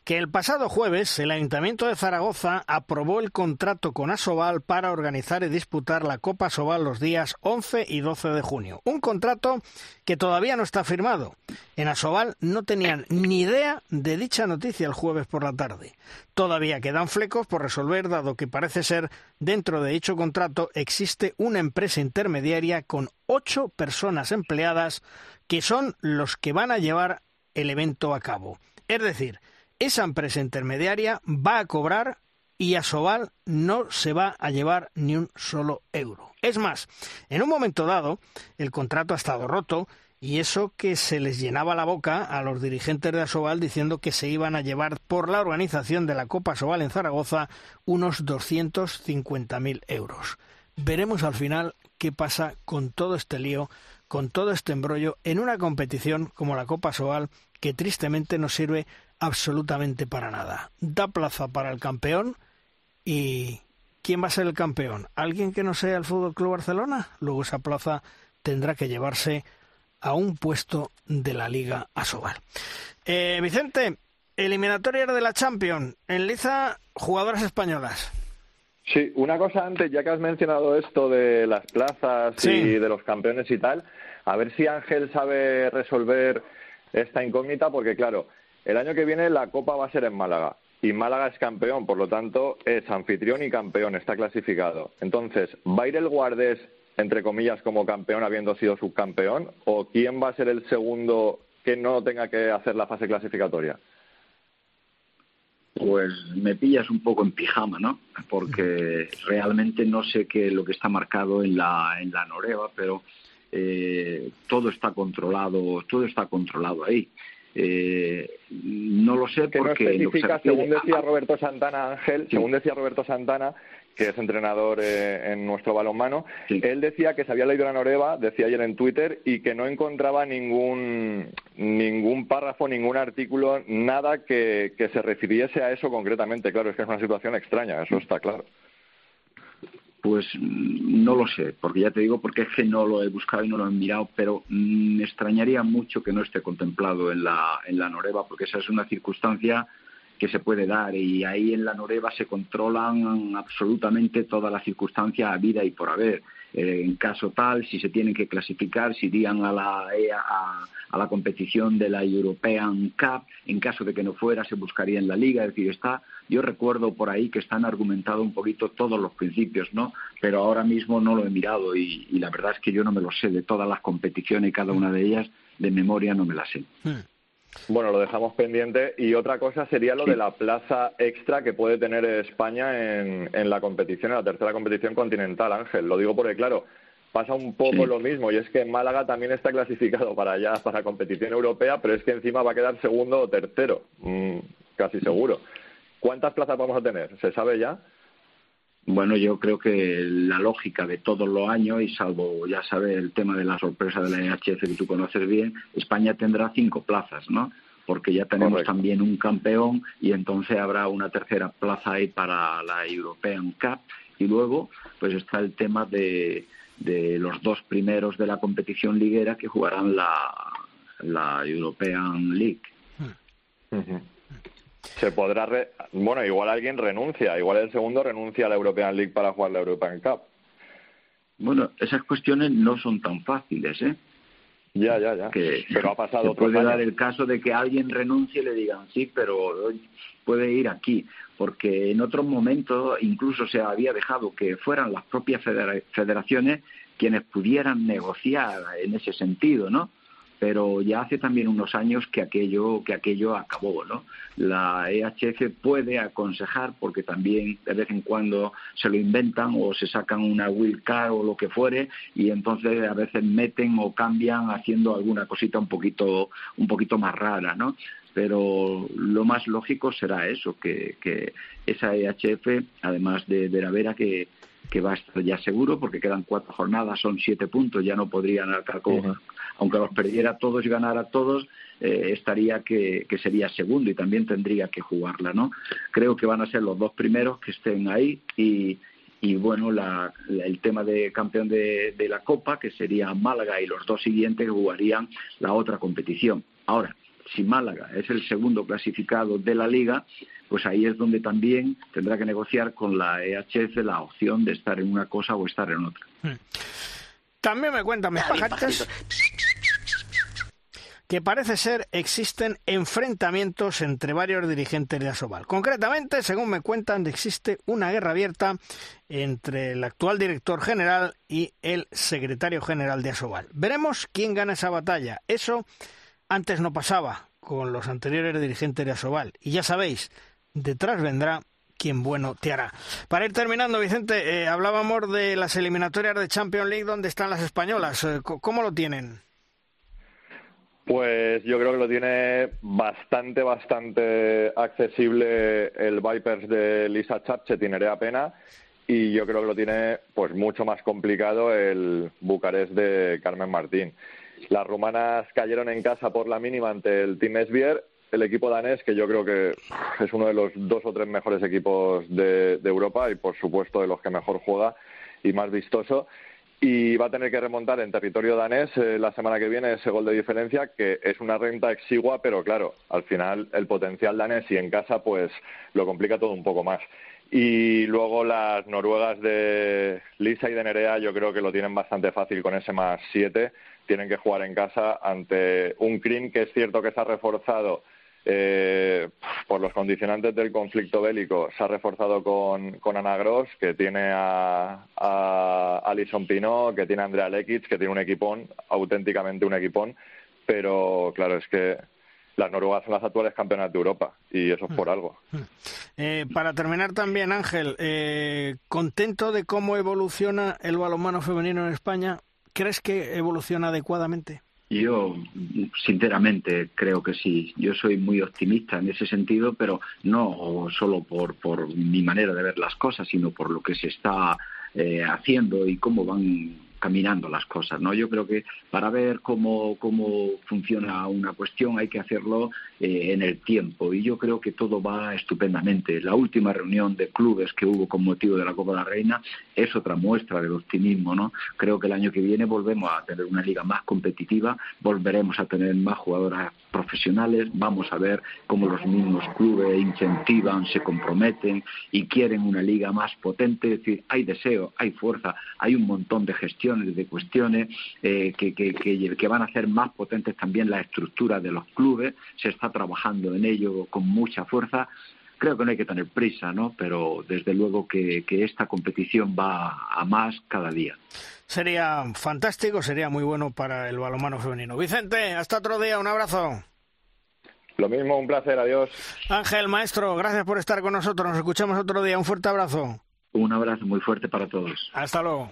que el pasado jueves el Ayuntamiento de Zaragoza aprobó el contrato con Asobal para organizar y disputar la Copa Asobal los días 11 y 12 de junio. Un contrato que todavía no está firmado. En Asobal no tenían ni idea de dicha noticia el jueves por la tarde. Todavía quedan flecos por resolver, dado que parece ser dentro de dicho contrato existe una empresa intermediaria con ocho personas empleadas que son los que van a llevar el evento a cabo. Es decir, esa empresa intermediaria va a cobrar y a Sobal no se va a llevar ni un solo euro. Es más, en un momento dado, el contrato ha estado roto y eso que se les llenaba la boca a los dirigentes de Asobal diciendo que se iban a llevar por la organización de la Copa Asobal en Zaragoza unos 250.000 euros. Veremos al final qué pasa con todo este lío, con todo este embrollo en una competición como la Copa Asobal que tristemente no sirve absolutamente para nada. Da plaza para el campeón y ¿quién va a ser el campeón? ¿Alguien que no sea el Fútbol Club Barcelona? Luego esa plaza tendrá que llevarse a un puesto de la Liga Asobal. Eh, Vicente, eliminatoria de la Champions. En Liza, jugadoras españolas. Sí, una cosa antes, ya que has mencionado esto de las plazas y de los campeones y tal, a ver si Ángel sabe resolver esta incógnita, porque claro, el año que viene la Copa va a ser en Málaga y Málaga es campeón, por lo tanto es anfitrión y campeón, está clasificado. Entonces, ¿va a ir el Guardés, entre comillas, como campeón habiendo sido subcampeón? ¿O quién va a ser el segundo que no tenga que hacer la fase clasificatoria? Pues me pillas un poco en pijama, ¿no? Porque realmente no sé qué es lo que está marcado en la, en la Noreva, pero eh, todo está controlado, todo está controlado ahí. Eh, no lo sé porque según decía Roberto Santana Ángel, según decía Roberto Santana, que es entrenador eh, en nuestro balonmano, él decía que se había leído la Noreva, decía ayer en Twitter, y que no encontraba ningún ningún párrafo, ningún artículo, nada que, que se refiriese a eso concretamente. Claro, es que es una situación extraña, eso está claro. Pues mm, no lo sé, porque ya te digo, porque es que no lo he buscado y no lo he mirado, pero mm, me extrañaría mucho que no esté contemplado en la, en la Noreva, porque esa es una circunstancia que se puede dar y ahí en la Noreva se controlan absolutamente todas las circunstancias a vida y por haber. Eh, en caso tal, si se tienen que clasificar, si irían a la, e a, a, la competición de la European Cup, en caso de que no fuera, se buscaría en la liga, es decir, está, yo recuerdo por ahí que están argumentado un poquito todos los principios, ¿no? Pero ahora mismo no lo he mirado y, y la verdad es que yo no me lo sé de todas las competiciones y cada una de ellas, de memoria no me la sé. Hmm. Bueno, lo dejamos pendiente. Y otra cosa sería lo de la plaza extra que puede tener España en, en la competición, en la tercera competición continental, Ángel. Lo digo porque, claro, pasa un poco lo mismo. Y es que Málaga también está clasificado para allá, para competición europea, pero es que encima va a quedar segundo o tercero, mm, casi seguro. ¿Cuántas plazas vamos a tener? ¿Se sabe ya? Bueno, yo creo que la lógica de todos los años, y salvo, ya sabes, el tema de la sorpresa de la EHF que tú conoces bien, España tendrá cinco plazas, ¿no? Porque ya tenemos también un campeón y entonces habrá una tercera plaza ahí para la European Cup. Y luego, pues está el tema de, de los dos primeros de la competición liguera que jugarán la, la European League. Se podrá bueno igual alguien renuncia igual el segundo renuncia a la European League para jugar la European Cup. Bueno esas cuestiones no son tan fáciles eh ya ya ya. Que pero ha pasado se puede dar el caso de que alguien renuncie y le digan sí pero puede ir aquí porque en otros momentos incluso se había dejado que fueran las propias federaciones quienes pudieran negociar en ese sentido no pero ya hace también unos años que aquello que aquello acabó no la EHF puede aconsejar porque también de vez en cuando se lo inventan o se sacan una will card o lo que fuere y entonces a veces meten o cambian haciendo alguna cosita un poquito un poquito más rara no pero lo más lógico será eso, que, que esa EHF, además de Veravera, que, que va a estar ya seguro porque quedan cuatro jornadas, son siete puntos, ya no podrían alcanzar, aunque los perdiera todos y ganara todos, eh, estaría que, que, sería segundo y también tendría que jugarla, ¿no? Creo que van a ser los dos primeros que estén ahí y, y bueno, la, el tema de campeón de, de la Copa, que sería Málaga, y los dos siguientes jugarían la otra competición. Ahora, si Málaga es el segundo clasificado de la liga, pues ahí es donde también tendrá que negociar con la EHF la opción de estar en una cosa o estar en otra. Hmm. También me cuentan mis pajaritos que parece ser existen enfrentamientos entre varios dirigentes de Asobal. Concretamente, según me cuentan, existe una guerra abierta entre el actual director general y el secretario general de Asobal. Veremos quién gana esa batalla. Eso antes no pasaba con los anteriores dirigentes de Asobal. Y ya sabéis, detrás vendrá quien bueno te hará. Para ir terminando, Vicente, eh, hablábamos de las eliminatorias de Champions League donde están las españolas. Eh, ¿Cómo lo tienen? Pues yo creo que lo tiene bastante, bastante accesible el Vipers de Lisa Chapche, tiene Pena, y yo creo que lo tiene pues mucho más complicado el Bucarest de Carmen Martín. Las rumanas cayeron en casa por la mínima ante el Team Esbier el equipo danés, que yo creo que es uno de los dos o tres mejores equipos de, Europa y, por supuesto, de los que mejor juega y más vistoso. Y va a tener que remontar en territorio danés eh, la semana que viene ese gol de diferencia, que es una renta exigua, pero claro, al final el potencial danés y en casa, pues lo complica todo un poco más. Y luego las noruegas de Lisa y de Nerea, yo creo que lo tienen bastante fácil con ese más siete. Tienen que jugar en casa ante un Krim que es cierto que se ha reforzado eh, por los condicionantes del conflicto bélico se ha reforzado con, con Ana Gross, que tiene a, a Alison Pino, que tiene a Andrea Lekic, que tiene un equipón, auténticamente un equipón, pero claro, es que las noruegas son las actuales campeonas de Europa y eso es por algo. Eh, para terminar también, Ángel, eh, contento de cómo evoluciona el balonmano femenino en España. ¿Crees que evoluciona adecuadamente? Yo, sinceramente, creo que sí. Yo soy muy optimista en ese sentido, pero no solo por, por mi manera de ver las cosas, sino por lo que se está eh, haciendo y cómo van caminando las cosas, ¿no? Yo creo que para ver cómo, cómo funciona una cuestión hay que hacerlo eh, en el tiempo y yo creo que todo va estupendamente. La última reunión de clubes que hubo con motivo de la Copa de la Reina es otra muestra del optimismo, ¿no? Creo que el año que viene volvemos a tener una liga más competitiva, volveremos a tener más jugadoras profesionales, vamos a ver cómo los mismos clubes incentivan, se comprometen y quieren una liga más potente, es decir, hay deseo, hay fuerza, hay un montón de gestiones, de cuestiones eh, que, que, que, van a hacer más potentes también la estructura de los clubes, se está trabajando en ello con mucha fuerza. Creo que no hay que tener prisa, ¿no? Pero desde luego que, que esta competición va a más cada día sería fantástico, sería muy bueno para el balonmano femenino. Vicente, hasta otro día, un abrazo. Lo mismo, un placer, adiós. Ángel, maestro, gracias por estar con nosotros. Nos escuchamos otro día. Un fuerte abrazo. Un abrazo muy fuerte para todos. Hasta luego.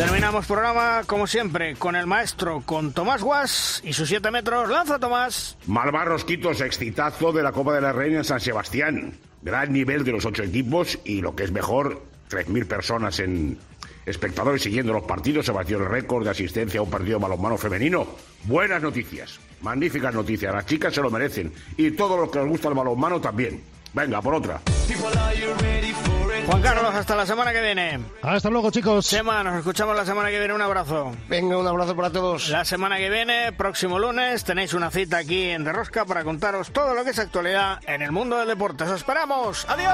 Terminamos programa, como siempre, con el maestro, con Tomás Guas y sus siete metros. ¡Lanza, Tomás! Malvar Rosquitos, exitazo de la Copa de la Reina en San Sebastián. Gran nivel de los ocho equipos y lo que es mejor, 3.000 personas en espectadores siguiendo los partidos. Se batió el récord de asistencia a un partido de balonmano femenino. Buenas noticias, magníficas noticias. Las chicas se lo merecen y todos los que les gusta el balonmano también. Venga, por otra. Juan Carlos, hasta la semana que viene. Hasta luego, chicos. Sema, nos escuchamos la semana que viene. Un abrazo. Venga, un abrazo para todos. La semana que viene, próximo lunes, tenéis una cita aquí en De Rosca para contaros todo lo que es actualidad en el mundo del deporte. ¡Os esperamos! ¡Adiós!